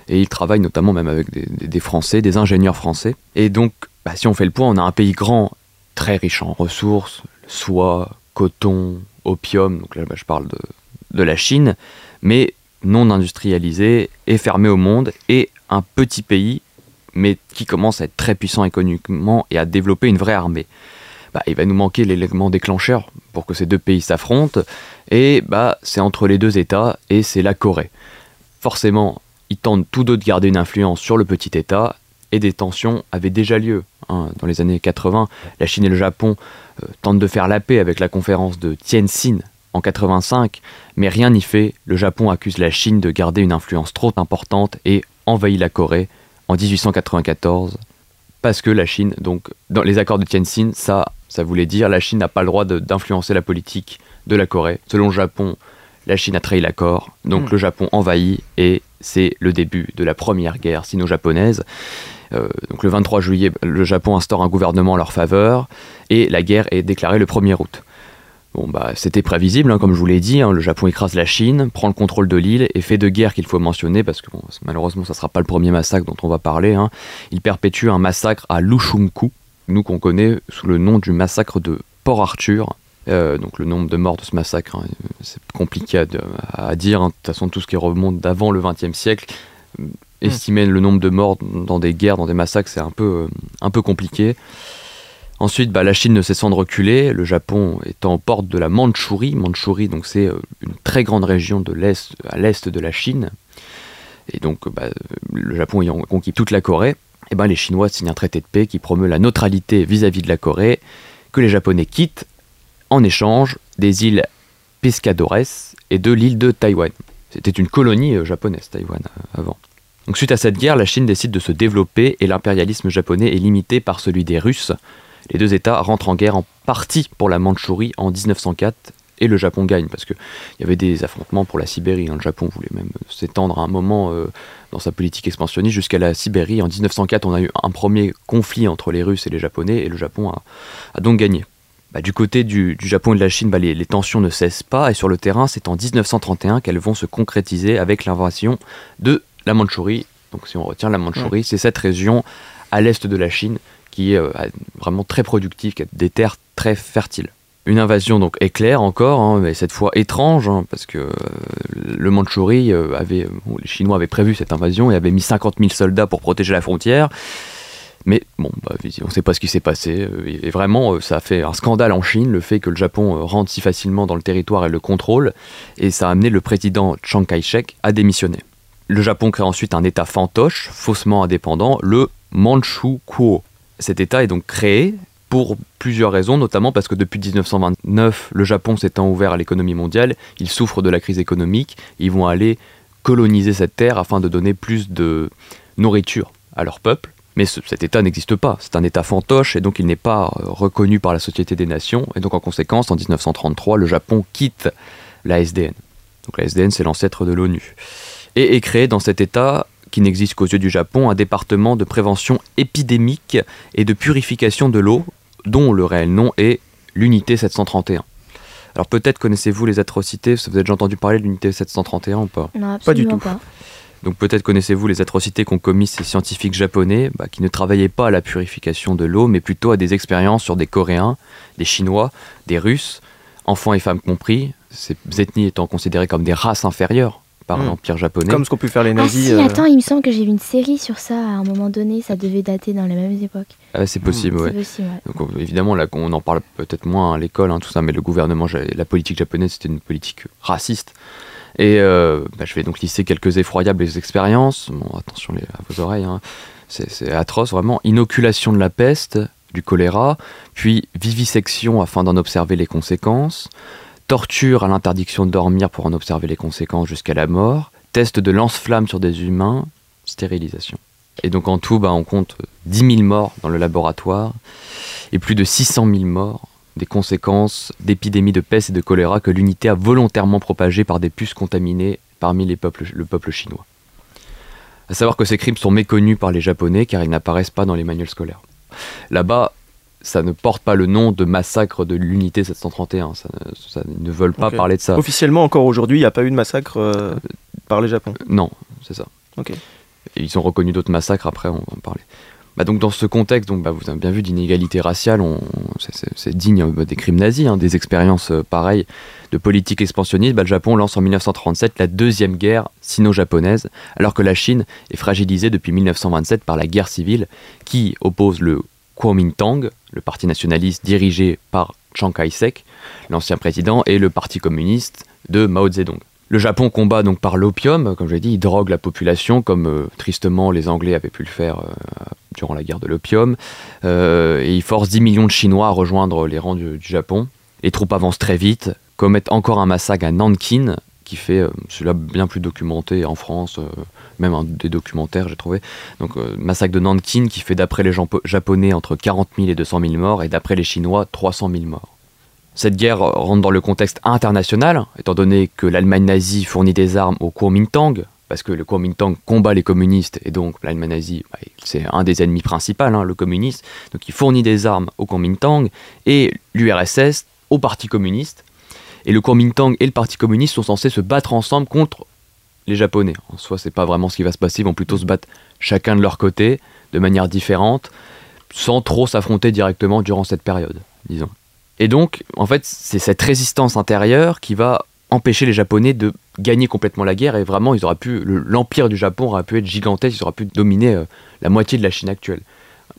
il travaille notamment même avec des, Français, des ingénieurs français. Et donc, bah, si on fait le point, on a un pays grand, très riche en ressources, soie, coton, opium, donc là bah, je parle de, de la Chine, mais non industrialisé et fermé au monde, et un petit pays, mais qui commence à être très puissant économiquement et à développer une vraie armée. Bah, il va nous manquer l'élément déclencheur pour que ces deux pays s'affrontent, et bah, c'est entre les deux États, et c'est la Corée. Forcément, ils tentent tous deux de garder une influence sur le petit État, et des tensions avaient déjà lieu. Hein. Dans les années 80, la Chine et le Japon euh, tentent de faire la paix avec la conférence de Tianjin en 85, mais rien n'y fait, le Japon accuse la Chine de garder une influence trop importante et envahit la Corée en 1894 parce que la Chine, donc dans les accords de Tianjin, ça, ça voulait dire la Chine n'a pas le droit d'influencer la politique de la Corée. Selon le Japon, la Chine a trahi l'accord, donc hmm. le Japon envahit et c'est le début de la première guerre sino-japonaise. Euh, donc le 23 juillet, le Japon instaure un gouvernement en leur faveur et la guerre est déclarée le 1er août. Bon, bah, c'était prévisible, hein, comme je vous l'ai dit. Hein, le Japon écrase la Chine, prend le contrôle de l'île et fait de guerre qu'il faut mentionner, parce que malheureusement, ça ne sera pas le premier massacre dont on va parler. Hein. Il perpétue un massacre à Lushunku, nous qu'on connaît sous le nom du massacre de Port Arthur. Euh, donc le nombre de morts de ce massacre, c'est compliqué à, dire. De toute façon, tout ce qui remonte d'avant le XXe siècle, hmm. estimer le nombre de morts dans des guerres, dans des massacres, c'est un peu, euh, un peu compliqué. Ensuite, bah, la Chine ne cessant de reculer, le Japon étant aux portes de la Mandchourie. Mandchourie, donc c'est euh, une très grande région de l'est à l'est de la Chine. Et donc, bah, le Japon ayant conquis toute la Corée, eh ben, les Chinois signent un traité de paix qui promeut la neutralité vis-à-vis de la Corée, que les Japonais quittent en échange des îles Pescadores et de l'île de Taïwan. C'était une colonie euh, japonaise, Taïwan, euh, avant. Donc, suite à cette guerre, la Chine décide de se développer et l'impérialisme japonais est limité par celui des Russes les deux États rentrent en guerre en partie pour la Mandchourie en 1904 et le Japon gagne parce qu'il y avait des affrontements pour la Sibérie. Hein. Le Japon voulait même s'étendre à un moment euh, dans sa politique expansionniste jusqu'à la Sibérie. En 1904, on a eu un premier conflit entre les Russes et les Japonais et le Japon a, donc gagné. Bah, du côté du, Japon et de la Chine, bah, les, tensions ne cessent pas et sur le terrain, c'est en 1931 qu'elles vont se concrétiser avec l'invasion de la Mandchourie. Donc si on retient la Mandchourie, c'est cette région à l'est de la Chine qui est euh, vraiment très productif, qui a des terres très fertiles. Une invasion donc éclair encore, hein, mais cette fois étrange, hein, parce que euh, le Mandchourie euh, avait, les Chinois avaient prévu cette invasion et avaient mis 50 000 soldats pour protéger la frontière. Mais bon, bah, on ne sait pas ce qui s'est passé. Et vraiment, ça a fait un scandale en Chine, le fait que le Japon rentre si facilement dans le territoire et le contrôle. Et ça a amené le président Chiang Kai-shek à démissionner. Le Japon crée ensuite un État fantoche, faussement indépendant, le Manchukuo. Cet État est donc créé pour plusieurs raisons, notamment parce que depuis 1929, le Japon s'étant ouvert à l'économie mondiale, il souffre de la crise économique, ils vont aller coloniser cette terre afin de donner plus de nourriture à leur peuple. Mais cet État n'existe pas, c'est un État fantoche et donc il n'est pas euh, reconnu par la Société des Nations. Et donc en conséquence, en 1933, le Japon quitte la SDN. Donc la SDN, c'est l'ancêtre de l'ONU. Et est créé dans cet État qui n'existe qu'aux yeux du Japon, un département de prévention épidémique et de purification de l'eau, dont le réel nom est l'unité 731. Alors peut-être connaissez-vous les atrocités, vous avez déjà entendu parler de l'unité 731 ou pas? Non, pas du tout. Donc peut-être connaissez-vous les atrocités qu'ont commis ces scientifiques japonais bah, qui ne travaillaient pas à la purification de l'eau, mais plutôt à des expériences sur des Coréens, des Chinois, des Russes, enfants et femmes compris, ces ethnies étant considérées comme des races inférieures par hmm. l'Empire japonais. Comme ce qu'ont pu faire les ah, nazis. Ah si, attends, il me semble que j'ai vu une série sur ça à un moment donné, ça devait dater dans les mêmes époques. Ah, c'est possible, oui. Donc, évidemment, là, on en parle peut-être moins à l'école, hein, tout ça, mais le gouvernement, la politique japonaise, c'était une politique raciste. Et euh, bah, je vais donc lister quelques effroyables expériences. Bon, attention à vos oreilles, hein. c'est atroce, vraiment. Inoculation de la peste, du choléra, puis vivisection afin d'en observer les conséquences torture à l'interdiction de dormir pour en observer les conséquences jusqu'à la mort, test de lance-flamme sur des humains, stérilisation. Et donc en tout, bah, on compte 10 000 morts dans le laboratoire et plus de 600 000 morts des conséquences d'épidémies de peste et de choléra que l'unité a volontairement propagées par des puces contaminées parmi le peuple chinois. À savoir que ces crimes sont méconnus par les Japonais car ils n'apparaissent pas dans les manuels scolaires. Là-bas, ça ne porte pas le nom de massacre de l'unité 731. Ça, ça ne veulent pas parler de ça. Officiellement, encore aujourd'hui, il n'y a pas eu de massacre euh, par les Japon. Non, c'est ça. Ok. Et ils ont reconnu d'autres massacres, après on va en parler. Bah donc dans ce contexte, donc, bah, vous avez bien vu d'inégalité raciale, on- c'est- c'est c'est digne euh, des crimes nazis, hein, des expériences euh, pareilles de politique expansionniste. Bah, le Japon lance en 1937 la deuxième guerre sino-japonaise, alors que la Chine est fragilisée depuis 1927 par la guerre civile qui oppose le Kuomintang, le parti nationaliste dirigé par Chiang Kai-shek, l'ancien président, et le parti communiste de Mao Zedong. Le Japon combat donc par l'opium, comme je l'ai dit, il drogue la population, comme euh, tristement les Anglais avaient pu le faire euh, durant la guerre de l'opium, Euh, et il force 10 millions de Chinois à rejoindre les rangs du, du Japon. Les troupes avancent très vite, commettent encore un massacre à Nankin, qui fait, euh, celui-là bien plus documenté en France, euh, même un des documentaires j'ai trouvé. Donc euh, massacre de Nankin qui fait d'après les Japonais entre 40 000 et 200 000 morts, et d'après les Chinois 300 000 morts. Cette guerre rentre dans le contexte international, étant donné que l'Allemagne nazie fournit des armes au Kuomintang, parce que le Kuomintang combat les communistes, et donc l'Allemagne nazie, bah, c'est un des ennemis principaux, hein, le communiste, donc il fournit des armes au Kuomintang, et l'URSS au Parti communiste, et le Kuomintang et le Parti communiste sont censés se battre ensemble contre les Japonais. En soi, c'est pas vraiment ce qui va se passer, ils vont plutôt se battre chacun de leur côté, de manière différente, sans trop s'affronter directement durant cette période, disons. Et donc, en fait, c'est cette résistance intérieure qui va empêcher les Japonais de gagner complètement la guerre et vraiment, l'empire du Japon aurait pu être gigantesque, ils auraient pu dominer euh, la moitié de la Chine actuelle.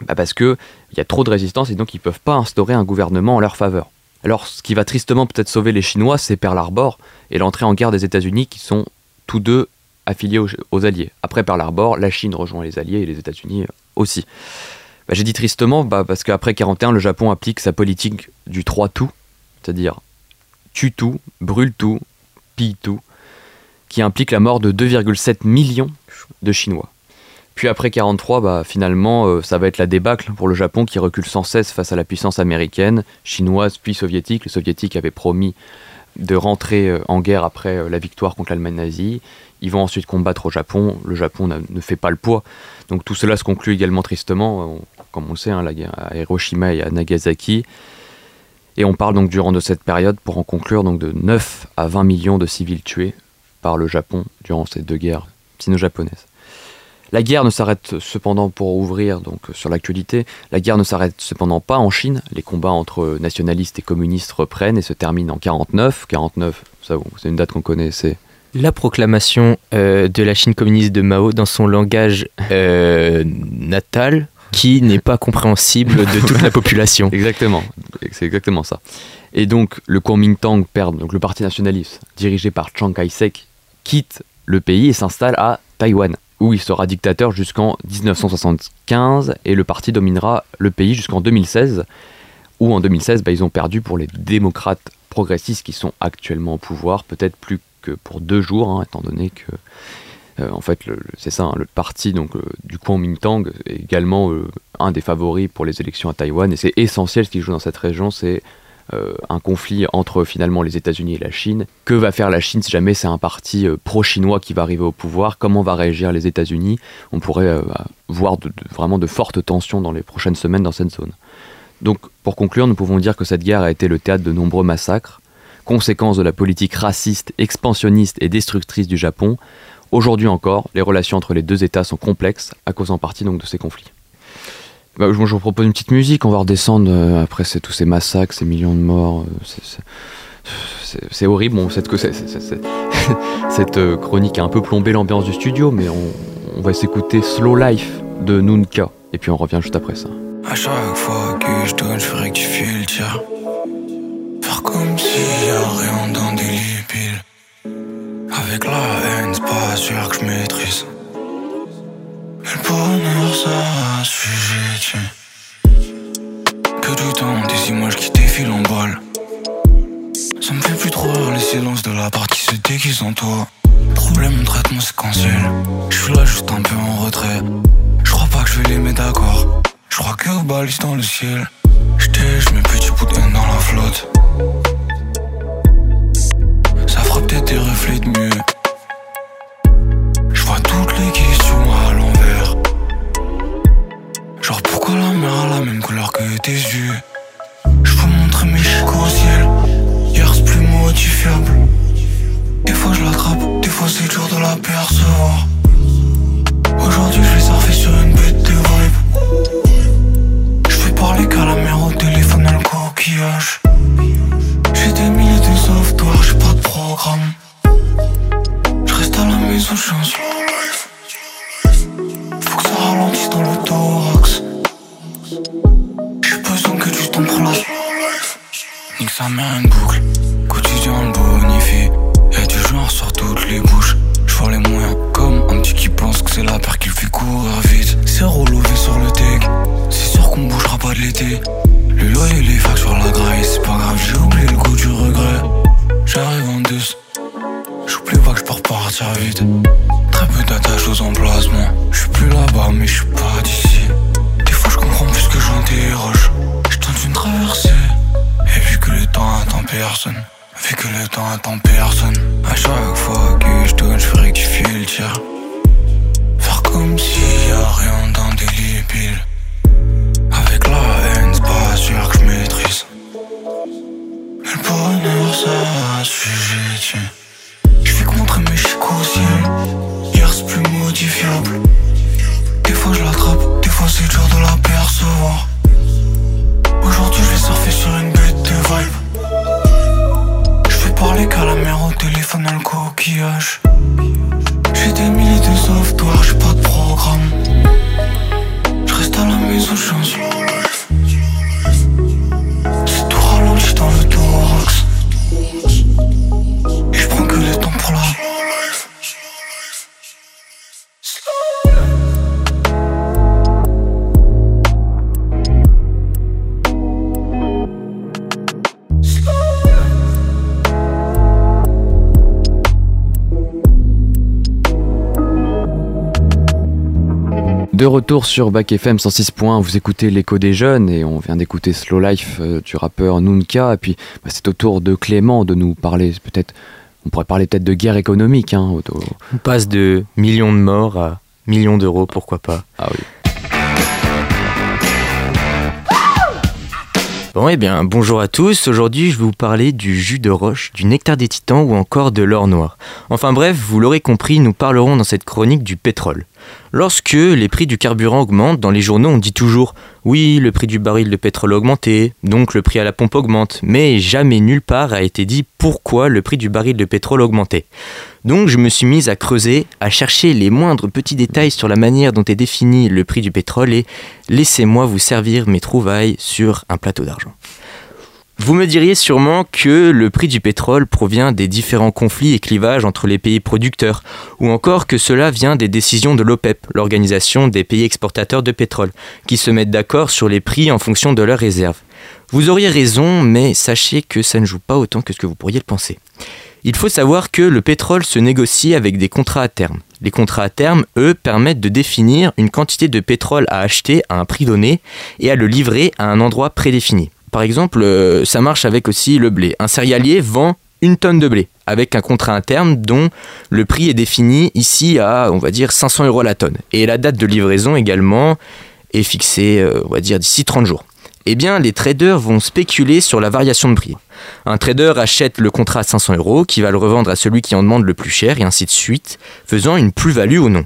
Bah, parce que il y a trop de résistance et donc ils peuvent pas instaurer un gouvernement en leur faveur. Alors, ce qui va tristement peut-être sauver les Chinois, c'est Pearl Harbor et l'entrée en guerre des États-Unis qui sont tous deux affiliés aux, Alliés. Après Pearl Harbor, la Chine rejoint les Alliés et les États-Unis euh, aussi. Bah, J'ai dit tristement bah, parce qu'après 41, le Japon applique sa politique du 3 tout, c'est-à-dire tue tout, brûle tout, pille tout, qui implique la mort de 2,7 millions de Chinois. Puis après 43, bah, finalement, euh, ça va être la débâcle pour le Japon qui recule sans cesse face à la puissance américaine, chinoise puis soviétique. Les soviétiques avaient promis de rentrer euh, en guerre après euh, la victoire contre l'Allemagne nazie. Ils vont ensuite combattre au Japon. Le Japon ne fait pas le poids. Donc tout cela se conclut également tristement, comme on le sait, hein, à Hiroshima et à Nagasaki. Et on parle donc durant de cette période, pour en conclure, donc de 9 à 20 millions de civils tués par le Japon durant ces deux guerres sino-japonaises. La guerre ne s'arrête cependant pour ouvrir donc sur l'actualité. La guerre ne s'arrête cependant pas en Chine. Les combats entre nationalistes et communistes reprennent et se terminent en 49. 49, ça c'est une date qu'on connaît, c'est La proclamation euh, de la Chine communiste de Mao dans son langage euh, natal qui n'est pas compréhensible de toute la population. (laughs) Exactement, c'est exactement ça. Et donc le Kuomintang perd, donc le parti nationaliste dirigé par Chiang Kai-shek quitte le pays et s'installe à Taïwan, où il sera dictateur jusqu'en 1975 et le parti dominera le pays jusqu'en 2016, où en 2016 bah, ils ont perdu pour les démocrates progressistes qui sont actuellement au pouvoir, peut-être plus que pour deux jours, hein, étant donné que euh, en fait, c'est ça, hein, le parti donc, euh, du Kuomintang est également euh, un des favoris pour les élections à Taïwan. Et c'est essentiel ce qui joue dans cette région, c'est un conflit entre finalement les États-Unis et la Chine. Que va faire la Chine si jamais c'est un parti euh, pro-chinois qui va arriver au pouvoir? Comment va réagir les États-Unis? On pourrait euh, voir vraiment de fortes tensions dans les prochaines semaines dans cette zone. Donc, pour conclure, nous pouvons dire que cette guerre a été le théâtre de nombreux massacres, conséquence de la politique raciste, expansionniste et destructrice du Japon. Aujourd'hui encore, les relations entre les deux États sont complexes, à cause en partie de ces conflits. Bah, je, je vous propose une petite musique, on va redescendre euh, après tous ces massacres, ces millions de morts. euh, c'est- horrible, bon, c'est- (laughs) cette euh, chronique a un peu plombé l'ambiance du studio, mais on, on va s'écouter Slow Life de Nunca, et puis on revient juste après ça. À chaque fois que je donne, je fais rectifier le tir. Faire comme s'il y a rien des lipides. Avec la haine, c'est pas sûr que je maîtrise. Mais le bonheur, ça assujettit. Que du temps, des images qui défilent en balle. Ça me fait plus trop rire les silences de la part qui se déguise en toi. Problème, traitement séquentiel. Je suis là juste un peu en retrait. Je crois pas que je vais les mettre d'accord. Je crois que balise dans le ciel. J'étais, je mets petit bout de haine dans la flotte. Ça fera peut-être des reflets de mieux. même couleur que tes yeux. Je peux montrer mes chicots au ciel. Hier, c'est plus modifiable. Des fois, je l'attrape, des fois, c'est dur de la percevoir. Aujourd'hui, je vais surfer sur une bête de vibe. Je vais parler qu'à la mer au téléphone, à le coquillage. J'ai des milliers de sauveteurs, j'ai pas de programme. Je reste à la maison, je suis Sa mère une boucle, quotidien le bonifie. Y'a du genre sur toutes les bouches. J'vois les moyens comme un petit qui pense que c'est la paire qu'il fait courir vite. C'est relevé sur le deck, c'est sûr qu'on bougera pas de l'été. Le loyer, les facs sur la graille, c'est pas grave, j'ai oublié le goût du regret. J'arrive en douce, j'oublie pas que je peux repartir vite. Très peu d'attaches aux emplacements, c'est dur de l'apercevoir Aujourd'hui je vais surfer sur une bête de vibe parler qu'à la mer au téléphone dans le coquillage. J'ai des milliers de software, j'ai pas de programme. Je reste à la maison, je suis en De retour sur Bac FM 106 points, vous écoutez l'écho des jeunes et on vient d'écouter Slow Life euh, du rappeur Nunca et puis bah, c'est au tour de Clément de nous parler peut-être, on pourrait parler peut-être de guerre économique. Hein, au- On passe de millions de morts à millions d'euros, pourquoi pas. Ah oui. Bon, eh bien, bonjour à tous. Aujourd'hui, je vais vous parler du jus de roche, du nectar des titans ou encore de l'or noir. Enfin bref, vous l'aurez compris, nous parlerons dans cette chronique du pétrole. Lorsque les prix du carburant augmentent, dans les journaux, on dit toujours oui, le prix du baril de pétrole a augmenté, donc le prix à la pompe augmente, mais jamais nulle part a été dit pourquoi le prix du baril de pétrole augmentait. Donc je me suis mise à creuser, à chercher les moindres petits détails sur la manière dont est défini le prix du pétrole et laissez-moi vous servir mes trouvailles sur un plateau d'argent. Vous me diriez sûrement que le prix du pétrole provient des différents conflits et clivages entre les pays producteurs, ou encore que cela vient des décisions de l'OPEP, l'organisation des pays exportateurs de pétrole, qui se mettent d'accord sur les prix en fonction de leurs réserves. Vous auriez raison, mais sachez que ça ne joue pas autant que ce que vous pourriez le penser. Il faut savoir que le pétrole se négocie avec des contrats à terme. Les contrats à terme, eux, permettent de définir une quantité de pétrole à acheter à un prix donné et à le livrer à un endroit prédéfini. Par exemple, euh, ça marche avec aussi le blé. Un céréalier vend une tonne de blé avec un contrat à terme dont le prix est défini ici à, on va dire, 500 euros la tonne. Et la date de livraison également est fixée, euh, on va dire, d'ici 30 jours. Eh bien, les traders vont spéculer sur la variation de prix. Un trader achète le contrat à 500 euros, qui va le revendre à celui qui en demande le plus cher, et ainsi de suite, faisant une plus-value ou non.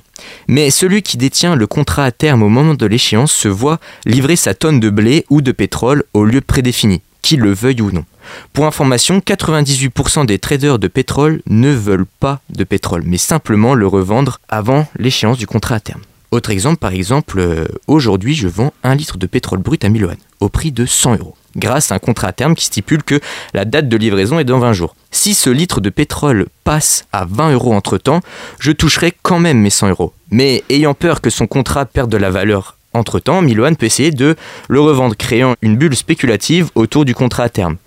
Mais celui qui détient le contrat à terme au moment de l'échéance se voit livrer sa tonne de blé ou de pétrole au lieu prédéfini, qu'il le veuille ou non. Pour information, 98% des traders de pétrole ne veulent pas de pétrole, mais simplement le revendre avant l'échéance du contrat à terme. Autre exemple, par exemple, euh, aujourd'hui je vends un litre de pétrole brut à 1000 yuan, au prix de 100 euros, grâce à un contrat à terme qui stipule que la date de livraison est dans 20 jours. Si ce litre de pétrole passe à 20 euros entre temps, je toucherai quand même mes 100 euros. Mais ayant peur que son contrat perde de la valeur entre temps, Miloan peut essayer de le revendre, créant une bulle spéculative autour du contrat à terme.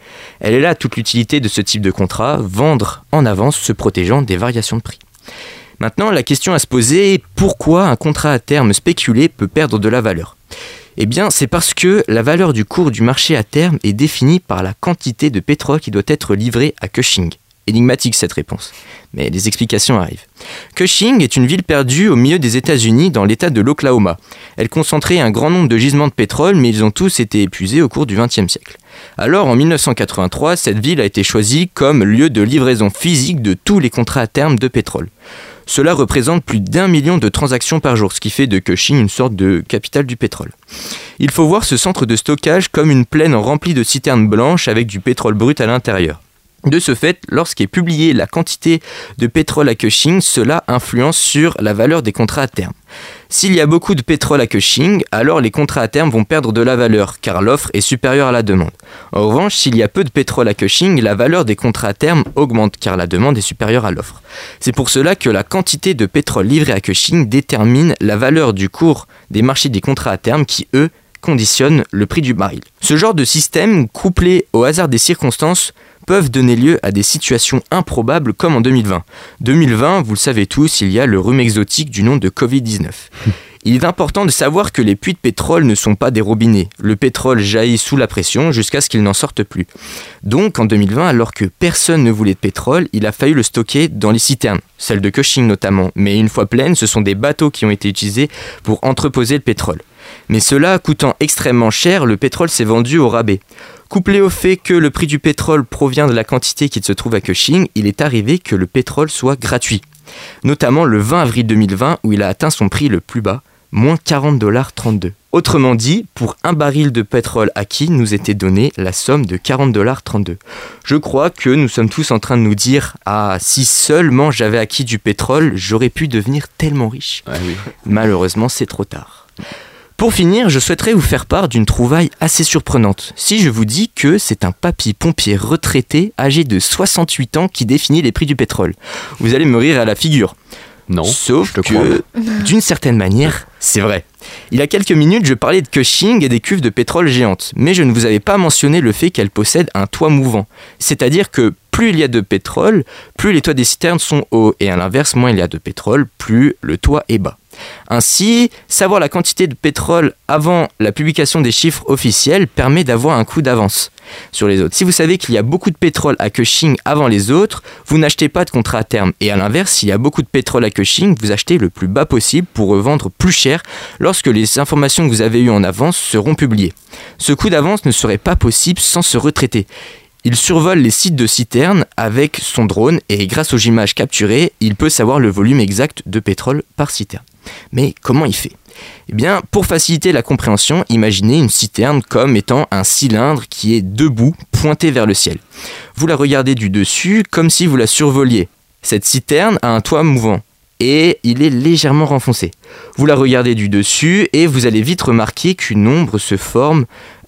Elle est là toute l'utilité de ce type de contrat, vendre en avance se protégeant des variations de prix. Maintenant, la question à se poser est pourquoi un contrat à terme spéculé peut perdre de la valeur? Eh bien, c'est parce que la valeur du cours du marché à terme est définie par la quantité de pétrole qui doit être livré à Cushing. Énigmatique cette réponse, mais les explications arrivent. Cushing est une ville perdue au milieu des États-Unis dans l'État de l'Oklahoma. Elle concentrait un grand nombre de gisements de pétrole, mais ils ont tous été épuisés au cours du XXe siècle. Alors en 1983, cette ville a été choisie comme lieu de livraison physique de tous les contrats à terme de pétrole. Cela représente plus d'un million de transactions par jour, ce qui fait de Cushing une sorte de capitale du pétrole. Il faut voir ce centre de stockage comme une plaine remplie de citernes blanches avec du pétrole brut à l'intérieur. De ce fait, lorsqu'est publiée la quantité de pétrole à Cushing, cela influence sur la valeur des contrats à terme. S'il y a beaucoup de pétrole à Cushing, alors les contrats à terme vont perdre de la valeur, car l'offre est supérieure à la demande. En revanche, s'il y a peu de pétrole à Cushing, la valeur des contrats à terme augmente, car la demande est supérieure à l'offre. C'est pour cela que la quantité de pétrole livré à Cushing détermine la valeur du cours des marchés des contrats à terme qui, eux, conditionnent le prix du baril. Ce genre de système, couplé au hasard des circonstances, peuvent donner lieu à des situations improbables comme en 2020. 2020, vous le savez tous, il y a le rhume exotique du nom de Covid-19. Il est important de savoir que les puits de pétrole ne sont pas des robinets. Le pétrole jaillit sous la pression jusqu'à ce qu'il n'en sorte plus. Donc en 2020, alors que personne ne voulait de pétrole, il a fallu le stocker dans les citernes, celles de Cushing notamment. Mais une fois pleines, ce sont des bateaux qui ont été utilisés pour entreposer le pétrole. Mais cela coûtant extrêmement cher, le pétrole s'est vendu au rabais. Couplé au fait que le prix du pétrole provient de la quantité qui se trouve à Cushing, il est arrivé que le pétrole soit gratuit. Notamment le 20 avril 2020 où il a atteint son prix le plus bas, moins 40 dollars 32. Autrement dit, pour un baril de pétrole acquis, nous était donné la somme de 40 dollars 32. Je crois que nous sommes tous en train de nous dire Ah, si seulement j'avais acquis du pétrole, j'aurais pu devenir tellement riche. Malheureusement, c'est trop tard. Pour finir, je souhaiterais vous faire part d'une trouvaille assez surprenante. Si je vous dis que c'est un papy pompier retraité âgé de 68 ans qui définit les prix du pétrole, vous allez me rire à la figure. Non. Sauf je te crois. que, (laughs) d'une certaine manière, c'est vrai. Il y a quelques minutes, je parlais de Cushing et des cuves de pétrole géantes, mais je ne vous avais pas mentionné le fait qu'elles possèdent un toit mouvant. C'est-à-dire que plus il y a de pétrole, plus les toits des citernes sont hauts, et à l'inverse, moins il y a de pétrole, plus le toit est bas. Ainsi, savoir la quantité de pétrole avant la publication des chiffres officiels permet d'avoir un coup d'avance sur les autres. Si vous savez qu'il y a beaucoup de pétrole à Cushing avant les autres, vous n'achetez pas de contrat à terme. Et à l'inverse, s'il y a beaucoup de pétrole à Cushing, vous achetez le plus bas possible pour revendre plus cher lorsque les informations que vous avez eues en avance seront publiées. Ce coup d'avance ne serait pas possible sans se retraiter. Il survole les sites de citernes avec son drone et grâce aux images capturées, il peut savoir le volume exact de pétrole par citerne. Mais comment il fait? Eh bien, pour faciliter la compréhension, imaginez une citerne comme étant un cylindre qui est debout, pointé vers le ciel. Vous la regardez du dessus comme si vous la survoliez. Cette citerne a un toit mouvant et il est légèrement renfoncé. Vous la regardez du dessus et vous allez vite remarquer qu'une ombre se forme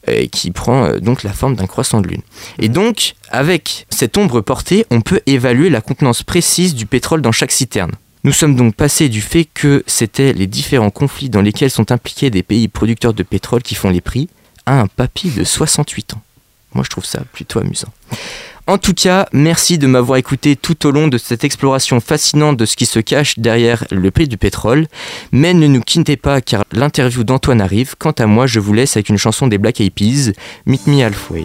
euh, qui prend euh, donc la forme d'un croissant de lune. Et donc, avec cette ombre portée, on peut évaluer la contenance précise du pétrole dans chaque citerne. Nous sommes donc passés du fait que c'était les différents conflits dans lesquels sont impliqués des pays producteurs de pétrole qui font les prix à un papy de 68 ans. Moi, je trouve ça plutôt amusant. En tout cas, merci de m'avoir écouté tout au long de cette exploration fascinante de ce qui se cache derrière le prix du pétrole. Mais ne nous quittez pas car l'interview d'Antoine arrive. Quant à moi, je vous laisse avec une chanson des Black Eyed Peas, Meet Me Halfway.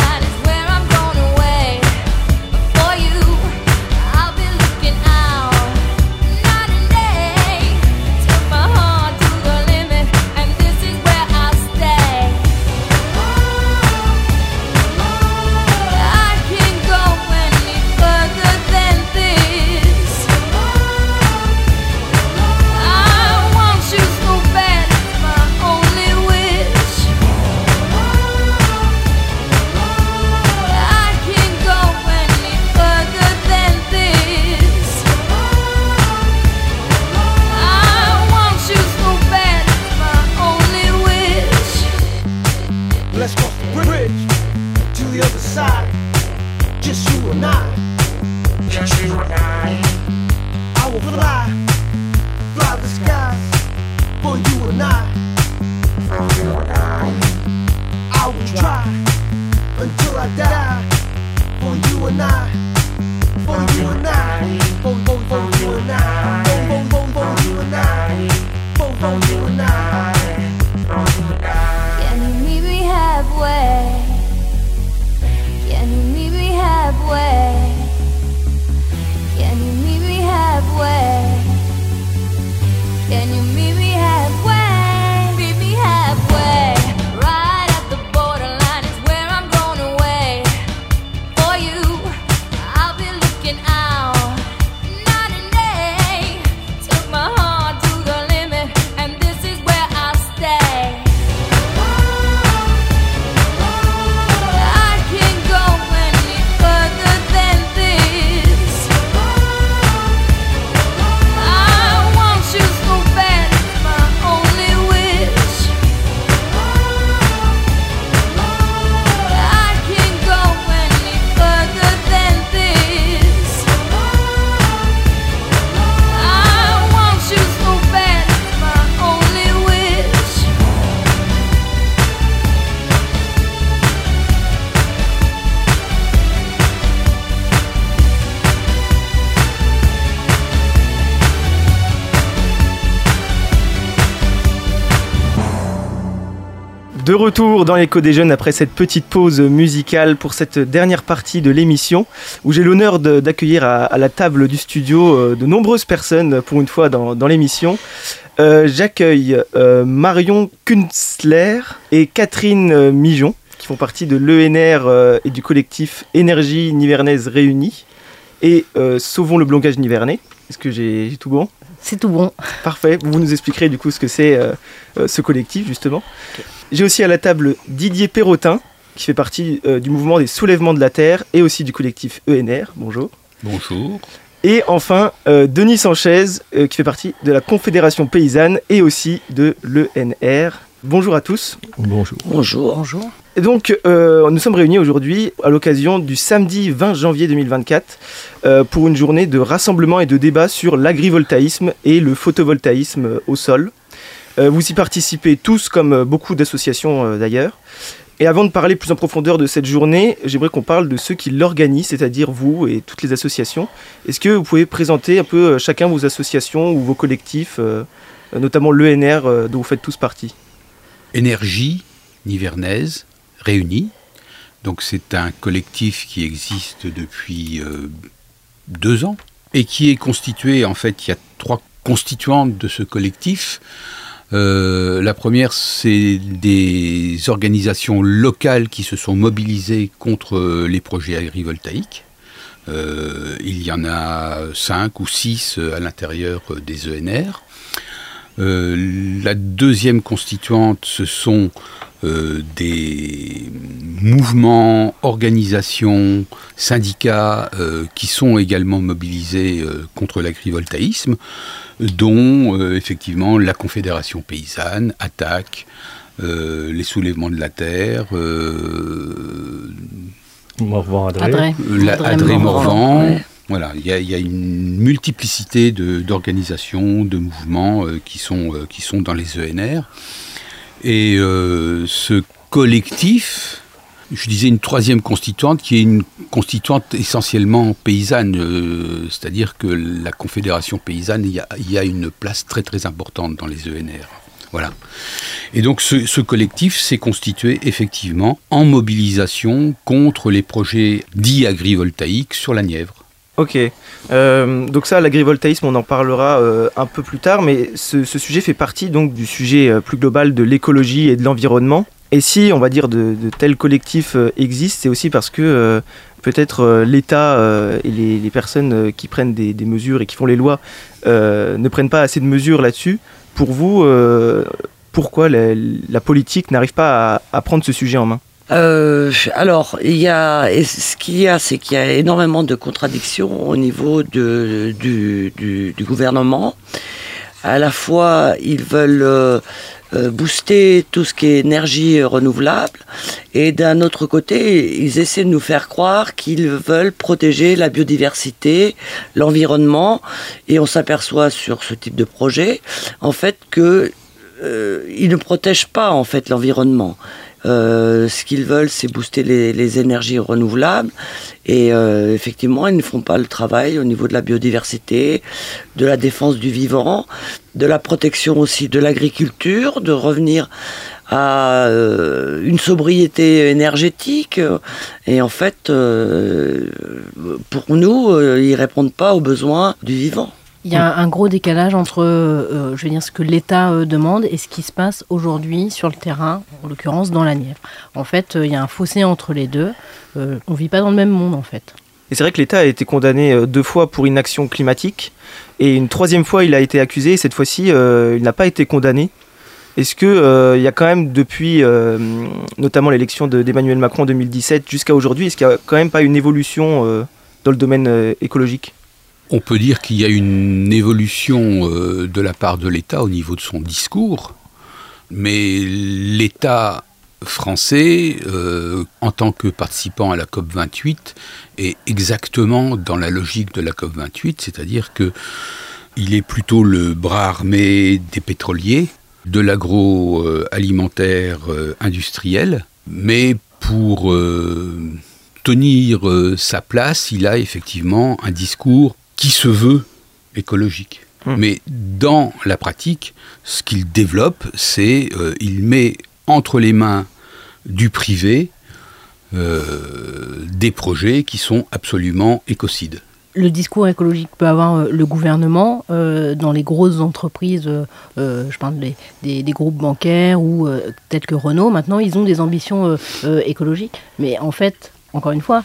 until I die for you and I. For you and I. For, for, for you and I. retour dans l'écho des jeunes après cette petite pause musicale pour cette dernière partie de l'émission où j'ai l'honneur d'accueillir à, la table du studio euh, de nombreuses personnes pour une fois dans, l'émission. Euh, J'accueille euh, Marion Kunstler et Catherine Mijon qui font partie de l'ENR et du collectif Énergie Nivernaise Réunie et Sauvons le blocage nivernais. Est-ce que j'ai tout bon? C'est tout bon. Parfait, vous nous expliquerez du coup ce que c'est euh, euh, ce collectif justement. J'ai aussi à la table Didier Perrotin, qui fait partie euh, du mouvement des soulèvements de la Terre et aussi du collectif ENR. Bonjour. Bonjour. Et enfin, euh, Denis Sanchez, euh, qui fait partie de la Confédération Paysanne et aussi de l'ENR. Bonjour à tous. Bonjour. Bonjour. Bonjour. Donc, euh, nous sommes réunis aujourd'hui à l'occasion du samedi 20 janvier 2024 euh, pour une journée de rassemblement et de débat sur l'agrivoltaïsme et le photovoltaïsme euh, au sol. Vous y participez tous, comme beaucoup d'associations d'ailleurs. Et avant de parler plus en profondeur de cette journée, j'aimerais qu'on parle de ceux qui l'organisent, c'est-à-dire vous et toutes les associations. Est-ce que vous pouvez présenter un peu chacun vos associations ou vos collectifs, notamment l'ENR dont vous faites tous partie? Énergie nivernaise réunie. Donc c'est un collectif qui existe depuis euh, deux ans et qui est constitué, en fait, il y a trois constituantes de ce collectif. Euh, la première, c'est des organisations locales qui se sont mobilisées contre les projets agrivoltaïques. Euh, il y en a cinq ou six à l'intérieur des ENR. Euh, la deuxième constituante, ce sont euh, des mouvements, organisations, syndicats euh, qui sont également mobilisés euh, contre l'agrivoltaïsme, dont euh, effectivement la Confédération paysanne, ATTAC, euh, les soulèvements de la terre, euh, Morvan Adré. Adré. la- Adré Adré Morvan, Morvan. ouais. Voilà, il y, a- il y a une multiplicité de- d'organisations, de, mouvements euh, qui, sont, euh, qui sont dans les ENR. Et euh, ce collectif, je disais une troisième constituante qui est une constituante essentiellement paysanne, euh, c'est-à-dire que la Confédération paysanne, y a une place très très importante dans les ENR. Voilà. Et donc ce, ce collectif s'est constitué effectivement en mobilisation contre les projets dits agrivoltaïques sur la Nièvre. Ok, Euh, donc ça, l'agrivoltaïsme, on en parlera euh, un peu plus tard, mais ce, sujet fait partie donc du sujet euh, plus global de l'écologie et de l'environnement. Et si, on va dire, de, de tels collectifs existent, c'est aussi parce que peut-être l'État et les, personnes qui prennent des, mesures et qui font les lois ne prennent pas assez de mesures là-dessus. Pour vous, pourquoi la, politique n'arrive pas à prendre ce sujet en main? Euh, alors, il y a, ce qu'il y a, c'est qu'il y a énormément de contradictions au niveau du, gouvernement. À la fois, ils veulent euh, euh, booster tout ce qui est énergie renouvelable, et d'un autre côté, ils essaient de nous faire croire qu'ils veulent protéger la biodiversité, l'environnement, et on s'aperçoit sur ce type de projet, en fait, que ne protègent pas en fait l'environnement. Euh, ce qu'ils veulent, c'est booster les, les énergies renouvelables. Et euh, effectivement, ils ne font pas le travail au niveau de la biodiversité, de la défense du vivant, de la protection aussi de l'agriculture, de revenir à euh, une sobriété énergétique. Et en fait, euh, pour nous, euh, ils répondent pas aux besoins du vivant. Il y a un gros décalage entre euh, je veux dire, ce que l'État euh, demande et ce qui se passe aujourd'hui sur le terrain, en l'occurrence dans la Nièvre. En fait, euh, il y a un fossé entre les deux. Euh, on vit pas dans le même monde, en fait. Et c'est vrai que l'État a été condamné euh, deux fois pour inaction climatique, et une troisième fois il a été accusé, et cette fois-ci euh, il n'a pas été condamné. Est-ce qu'il il y a quand même depuis euh, notamment l'élection de- d'Emmanuel Macron en 2017 jusqu'à aujourd'hui, est-ce qu'il n'y a quand même pas une évolution euh, dans le domaine euh, écologique? On peut dire qu'il y a une évolution euh, de la part de l'État au niveau de son discours, mais l'État français, euh, en tant que participant à la COP 28, est exactement dans la logique de la COP 28, c'est-à-dire que il est plutôt le bras armé des pétroliers, de l'agroalimentaire euh, industriel, mais pour tenir sa place, il a effectivement un discours qui se veut écologique. Mais dans la pratique, ce qu'il développe, c'est euh, il met entre les mains du privé euh, des projets qui sont absolument écocides. Le discours écologique peut avoir euh, le gouvernement euh, dans les grosses entreprises, euh, je parle des, des- des groupes bancaires ou euh, peut-être que Renault, maintenant ils ont des ambitions euh, euh, écologiques. Mais en fait, encore une fois,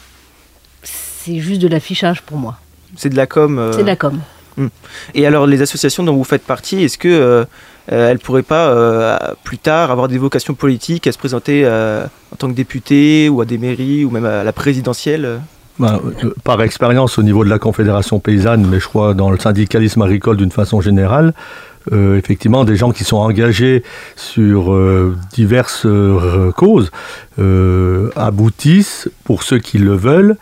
c'est juste de l'affichage pour moi. C'est de la com euh, C'est de la com. Hmm. Et alors, les associations dont vous faites partie, est-ce que euh, euh, elles pourraient pas euh, plus tard avoir des vocations politiques, à se présenter euh, en tant que député ou à des mairies ou même à la présidentielle euh, par expérience au niveau de la Confédération paysanne, mais je crois dans le syndicalisme agricole d'une façon générale, euh, effectivement, des gens qui sont engagés sur euh, diverses euh, causes euh, aboutissent, pour ceux qui le veulent,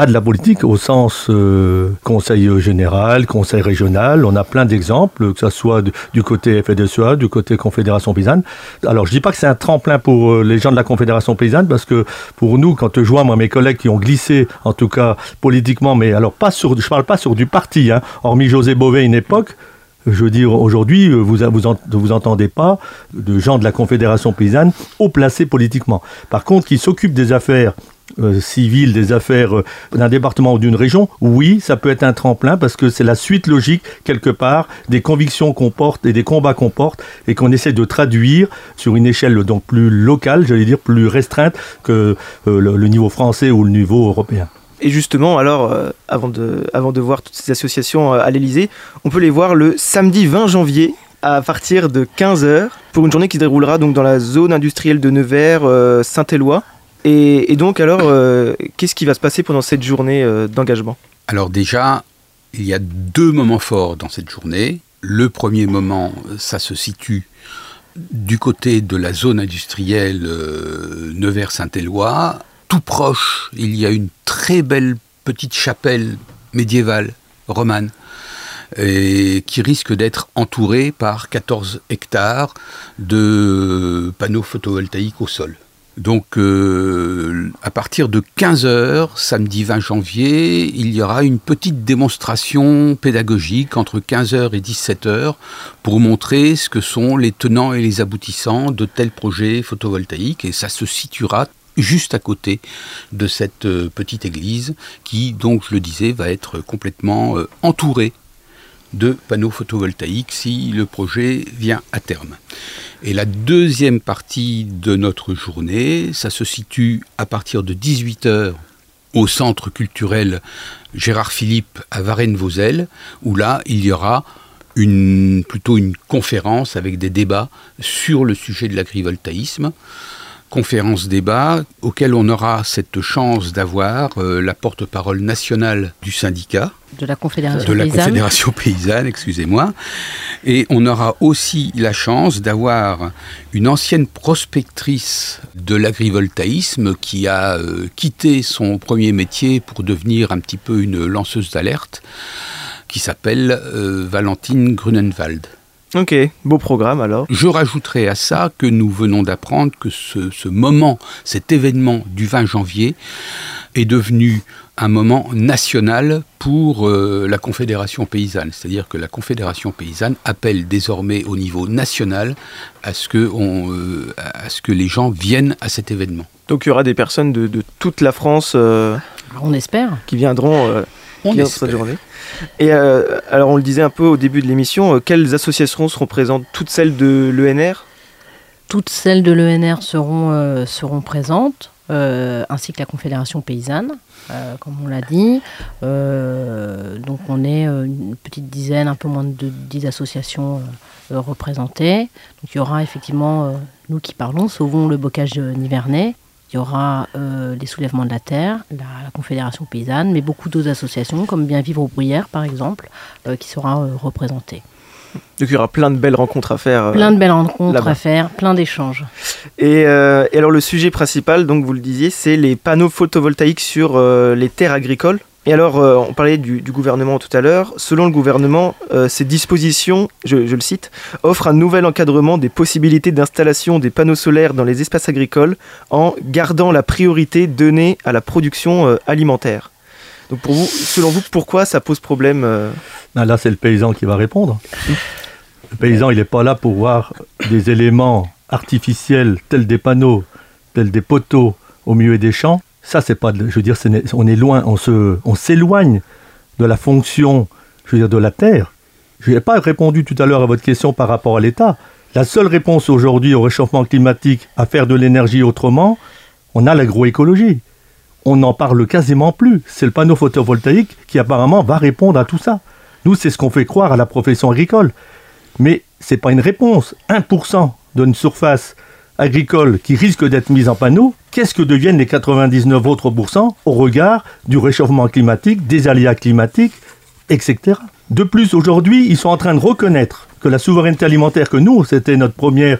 à de la politique au sens euh, conseil général, conseil régional. On a plein d'exemples, que ce soit du, côté FDSEA, du côté Confédération paysanne. Alors je dis pas que c'est un tremplin pour euh, les gens de la Confédération paysanne, parce que pour nous, quand je vois moi mes collègues qui ont glissé, en tout cas politiquement, mais alors pas sur, je parle pas sur du parti, hein, hormis José Bové une époque. Je veux dire, aujourd'hui, euh, vous vous, en- vous entendez pas de gens de la Confédération paysanne haut placés politiquement. Par contre, qui s'occupent des affaires euh, civiles, des affaires euh, d'un département ou d'une région, oui, ça peut être un tremplin parce que c'est la suite logique, quelque part, des convictions qu'on porte et des combats qu'on porte et qu'on essaie de traduire sur une échelle donc plus locale, j'allais dire plus restreinte que euh, le, niveau français ou le niveau européen. Et justement, alors, avant, de, voir toutes ces associations à l'Elysée, on peut les voir le samedi 20 janvier à partir de 15h pour une journée qui se déroulera donc dans la zone industrielle de Nevers, Saint-Éloi. Et, donc, alors, euh, qu'est-ce qui va se passer pendant cette journée euh, d'engagement? Alors déjà, il y a deux moments forts dans cette journée. Le premier moment, ça se situe du côté de la zone industrielle euh, Nevers-Saint-Éloi, tout proche, il y a une très belle petite chapelle médiévale romane qui risque d'être entourée par 14 hectares de panneaux photovoltaïques au sol. Donc, euh, à partir de 15h, samedi 20 janvier, il y aura une petite démonstration pédagogique entre 15h et 17h pour montrer ce que sont les tenants et les aboutissants de tels projets photovoltaïques. Et ça se situera juste à côté de cette euh, petite église qui, donc, je le disais, va être complètement euh, entourée de panneaux photovoltaïques si le projet vient à terme. Et la deuxième partie de notre journée, ça se situe à partir de 18h au centre culturel Gérard Philippe à Varennes-Vauzelles, où là, il y aura plutôt une conférence avec des débats sur le sujet de l'agrivoltaïsme conférence débat auquel on aura cette chance d'avoir euh, la porte-parole nationale du syndicat De la Confédération de la paysanne. Confédération paysanne, excusez-moi. Et on aura aussi la chance d'avoir une ancienne prospectrice de l'agrivoltaïsme qui a euh, quitté son premier métier pour devenir un petit peu une lanceuse d'alerte, qui s'appelle euh, Valentine Grunenwald. Ok, beau programme alors. Je rajouterai à ça que nous venons d'apprendre que ce, ce moment, cet événement du 20 janvier est devenu un moment national pour euh, la Confédération paysanne. C'est-à-dire que la Confédération paysanne appelle désormais au niveau national à ce que, on, euh, à ce que les gens viennent à cet événement. Donc il y aura des personnes de, de toute la France euh, On espère. qui viendront, euh, On cette journée. Et euh, alors on le disait un peu au début de l'émission, euh, quelles associations seront présentes? Toutes celles de l'ENR Toutes celles de l'ENR seront, euh, seront présentes, euh, ainsi que la Confédération paysanne, euh, comme on l'a dit. Euh, donc on est une petite dizaine, un peu moins de 10 associations représentées. Donc il y aura effectivement, euh, nous qui parlons, Sauvons le bocage nivernais. Il y aura euh, les soulèvements de la terre, la, la Confédération paysanne, mais beaucoup d'autres associations, comme Bien Vivre aux Bruyères par exemple, euh, qui sera euh, représentée. Donc il y aura plein de belles rencontres à faire. euh, Plein de belles rencontres là-bas. à faire, plein d'échanges. Et, euh, et alors le sujet principal, donc vous le disiez, c'est les panneaux photovoltaïques sur euh, les terres agricoles. Et alors, euh, on parlait du, gouvernement tout à l'heure. Selon le gouvernement, euh, ces dispositions, je, le cite, offrent un nouvel encadrement des possibilités d'installation des panneaux solaires dans les espaces agricoles en gardant la priorité donnée à la production euh, alimentaire. Donc pour vous, selon vous, pourquoi ça pose problème Ah, Là, c'est le paysan qui va répondre. Le paysan, il n'est pas là pour voir des éléments artificiels tels des panneaux, tels des poteaux au milieu des champs. Ça, c'est pas. Je veux dire, on est loin, on on s'éloigne de la fonction, je veux dire, de la terre. Je n'ai pas répondu tout à l'heure à votre question par rapport à l'État. La seule réponse aujourd'hui au réchauffement climatique, à faire de l'énergie autrement, on a l'agroécologie. On n'en parle quasiment plus. C'est le panneau photovoltaïque qui apparemment va répondre à tout ça. Nous, c'est ce qu'on fait croire à la profession agricole. Mais ce n'est pas une réponse. 1% d'une surface agricole qui risque d'être mise en panneau, qu'est-ce que deviennent les 99 autres pourcents au regard du réchauffement climatique, des aléas climatiques, etc. De plus, aujourd'hui, ils sont en train de reconnaître que la souveraineté alimentaire que nous, c'était notre première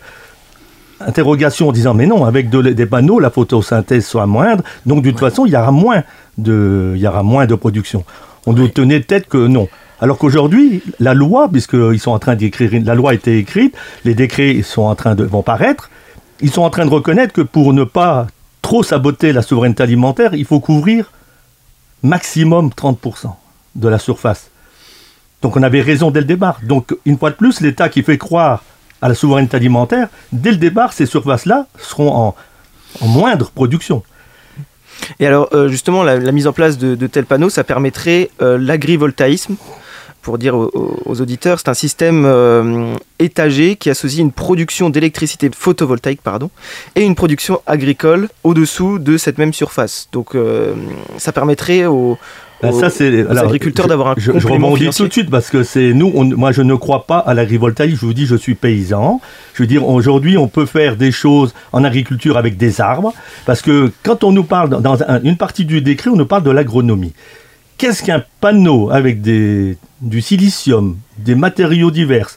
interrogation en disant mais non, avec de- des panneaux, la photosynthèse soit moindre, donc de toute façon, il y aura moins de, il y aura moins de production. On doit tenir tête que non. Alors qu'aujourd'hui, la loi, puisqu'ils sont en train d'écrire, la loi a été écrite, les décrets sont en train de, vont paraître, ils sont en train de reconnaître que pour ne pas trop saboter la souveraineté alimentaire, il faut couvrir maximum 30% de la surface. Donc on avait raison dès le départ. Donc une fois de plus, l'État qui fait croire à la souveraineté alimentaire, dès le départ, ces surfaces-là seront en, moindre production. Et alors, euh, justement, la, mise en place de, de tels panneaux, ça permettrait euh, l'agrivoltaïsme. Pour dire aux, auditeurs, c'est un système euh, étagé qui associe une production d'électricité photovoltaïque pardon, et une production agricole au-dessous de cette même surface. Donc, euh, ça permettrait aux, Ben, aux- ça, c'est- aux alors, agriculteurs je- d'avoir un je, je rebondis financier. tout de suite parce que c'est nous, on- moi je ne crois pas à l'agrivoltaïque. Je vous dis, je suis paysan. Je veux dire, aujourd'hui, on peut faire des choses en agriculture avec des arbres parce que quand on nous parle dans- dans un- une partie du décret, on nous parle de l'agronomie. Qu'est-ce qu'un panneau avec des, du silicium, des matériaux divers,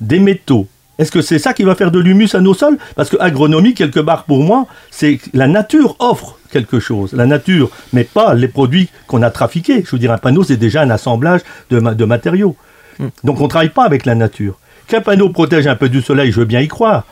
des métaux Est-ce que c'est ça qui va faire de l'humus à nos sols? Parce que agronomie, quelque part pour moi, c'est la nature offre quelque chose. La nature, mais pas les produits qu'on a trafiqués. Je veux dire, un panneau, c'est déjà un assemblage de, ma- de matériaux. Donc on ne travaille pas avec la nature. Qu'un panneau protège un peu du soleil, je veux bien y croire.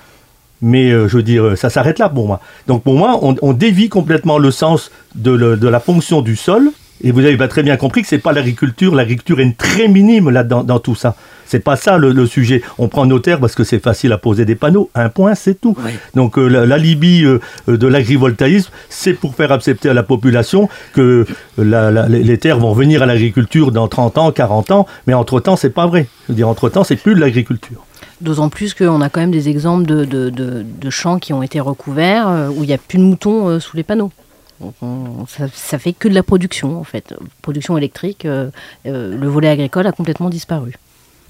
Mais euh, je veux dire, ça s'arrête là pour moi. Donc pour moi, on, on dévie complètement le sens de, le- de la fonction du sol. Et vous avez pas très bien compris que c'est pas l'agriculture. L'agriculture est très minime là dans, dans tout ça. C'est pas ça le, le sujet. On prend nos terres parce que c'est facile à poser des panneaux. Un point, c'est tout. Donc euh, la- l'alibi euh, euh, de l'agrivoltaïsme, c'est pour faire accepter à la population que euh, la- la- les terres vont venir à l'agriculture dans 30 ans, 40 ans. Mais entre-temps, c'est pas vrai. Je veux dire, entre-temps, c'est plus de l'agriculture. D'autant plus qu'on a quand même des exemples de, de- de- de champs qui ont été recouverts où il n'y a plus de moutons sous les panneaux. Ça, ça fait que de la production en fait. Production électrique, euh, euh, le volet agricole a complètement disparu.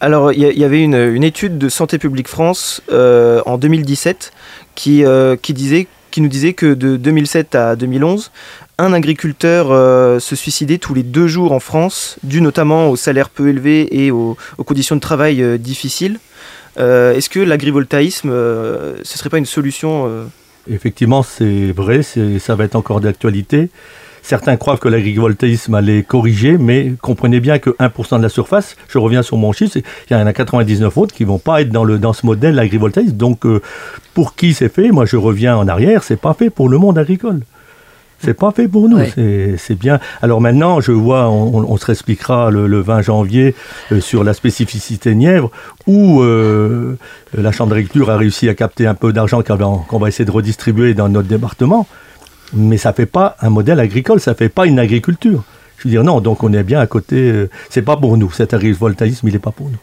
Alors, il y, avait une, étude de Santé publique France euh, en 2017 qui, qui, disait, qui nous disait que de 2007 à 2011, un agriculteur se suicidait tous les deux jours en France, dû notamment au salaire peu élevé et aux, aux conditions de travail difficiles. Est-ce que l'agrivoltaïsme, ce serait pas une solution Effectivement, c'est vrai, ça va être encore d'actualité. Certains croient que l'agrivoltaïsme allait corriger, mais comprenez bien que 1% de la surface, je reviens sur mon chiffre, il y en a 99 autres qui vont pas être dans, le, dans ce modèle agrivoltaïsme. Donc, euh, pour qui c'est fait? Moi, je reviens en arrière, c'est pas fait pour le monde agricole. C'est pas fait pour nous, c'est- c'est bien. Alors maintenant, je vois, on, on se réexpliquera le, le 20 janvier euh, sur la spécificité Nièvre, où euh, la Chambre d'agriculture a réussi à capter un peu d'argent qu'on va, essayer de redistribuer dans notre département. Mais ça fait pas un modèle agricole, ça fait pas une agriculture. Je veux dire, non, donc on est bien à côté. euh, c'est pas pour nous, cet agrivoltaïsme, il est pas pour nous.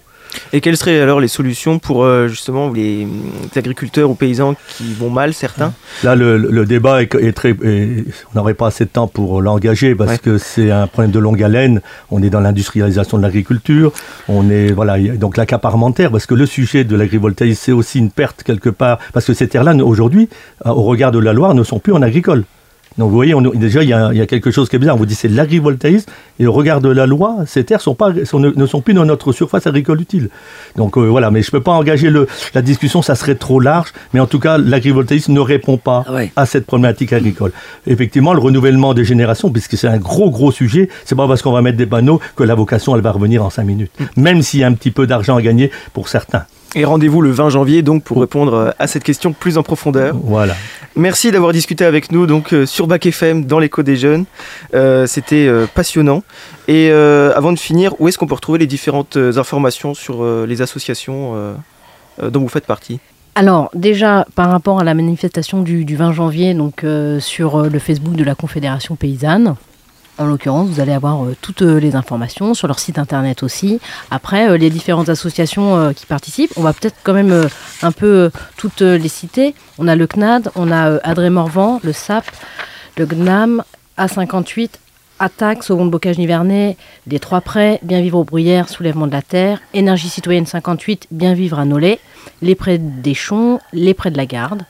Et quelles seraient alors les solutions pour euh, justement les, les agriculteurs ou paysans qui vont mal, certains? Là, le, le débat est, est très. est- on n'aurait pas assez de temps pour l'engager parce Ouais. que c'est un problème de longue haleine. On est dans l'industrialisation de l'agriculture. On est voilà donc l'accaparementaire parce que le sujet de l'agrivoltaïsme c'est aussi une perte quelque part parce que ces terres-là aujourd'hui, euh, au regard de la Loire, ne sont plus en agricole. Donc vous voyez, on- déjà il y, a, il y a quelque chose qui est bizarre. On vous dit c'est l'agrivoltaïsme et au regard de la loi, ces terres sont pas, sont- ne, ne sont plus dans notre surface agricole utile. Donc euh, voilà, mais je peux pas engager le, la discussion, ça serait trop large. Mais en tout cas, l'agrivoltaïsme ne répond pas à cette problématique agricole. Effectivement, le renouvellement des générations, puisque c'est un gros gros sujet, c'est pas parce qu'on va mettre des panneaux que la vocation elle va revenir en cinq minutes, même s'il y a un petit peu d'argent à gagner pour certains. Et rendez-vous le 20 janvier donc pour répondre euh, à cette question plus en profondeur. Voilà. Merci d'avoir discuté avec nous donc euh, sur Bac FM dans l'écho des jeunes. Euh, C'était euh, passionnant. Et euh, avant de finir, où est-ce qu'on peut retrouver les différentes informations sur euh, les associations euh, euh, dont vous faites partie? Alors déjà par rapport à la manifestation du, du 20 janvier, donc euh, sur le Facebook de la Confédération paysanne. En l'occurrence, vous allez avoir euh, toutes euh, les informations sur leur site internet aussi. Après, euh, les différentes associations qui participent, on va peut-être quand même un peu toutes les citer. On a le CNAD, on a euh, Adré Morvan, le SAP, le GNAM, A58, Attaque, Seconde Bocage Nivernais, Les Trois Prêts, Bien Vivre aux Bruyères, Soulèvement de la Terre, Énergie Citoyenne 58, Bien Vivre à Nolay, Les Prêts des Champs, Les Prêts de la Garde.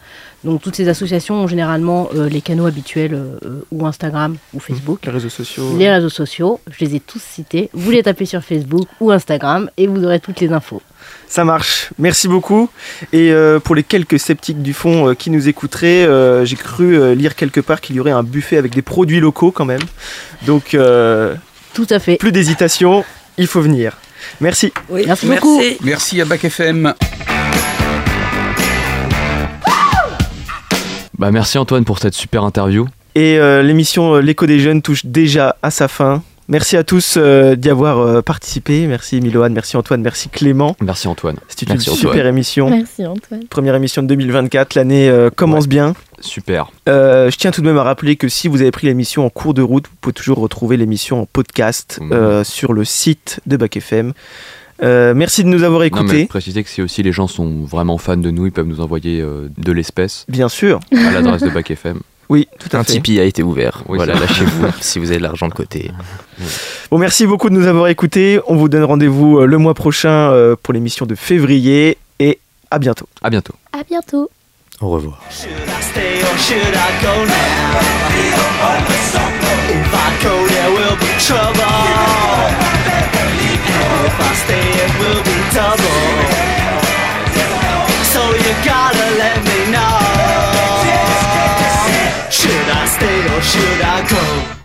Donc toutes ces associations ont généralement euh, les canaux habituels euh, ou Instagram ou Facebook. Les réseaux sociaux. Les réseaux sociaux, je les ai tous cités. Vous les tapez sur Facebook ou Instagram et vous aurez toutes les infos. Ça marche, merci beaucoup. Et euh, pour les quelques sceptiques du fond euh, qui nous écouteraient, euh, j'ai cru euh, lire quelque part qu'il y aurait un buffet avec des produits locaux quand même. Donc, euh, tout à fait. Plus d'hésitation, il faut venir. Merci. merci beaucoup. Merci à Bac FM. Bah, merci Antoine pour cette super interview. Et euh, l'émission euh, L'écho des jeunes touche déjà à sa fin. Merci à tous euh, d'y avoir euh, participé. Merci Miloane, merci Antoine, merci Clément. Merci Antoine. C'était une Merci, super Antoine. émission. Merci Antoine. Première émission de 2024. L'année euh, commence bien. Super. Euh, je tiens tout de même à rappeler que si vous avez pris l'émission en cours de route, vous pouvez toujours retrouver l'émission en podcast euh, sur le site de Bac FM. Euh, merci de nous avoir Non, mais écoutés. préciser que si aussi les gens sont vraiment fans de nous, ils peuvent nous envoyer euh, de l'espèce. Bien sûr. À l'adresse de Bac FM. (laughs) Oui, tout à Un fait. Tipeee a été ouvert. Oui, voilà, lâchez-vous (laughs) si vous avez de l'argent de côté. Bon, merci beaucoup de nous avoir écoutés. On vous donne rendez-vous euh, le mois prochain pour l'émission de février et à bientôt. À bientôt. À bientôt. Au revoir. If I stay, it will be double. So you gotta let me know. Should I stay or should I go?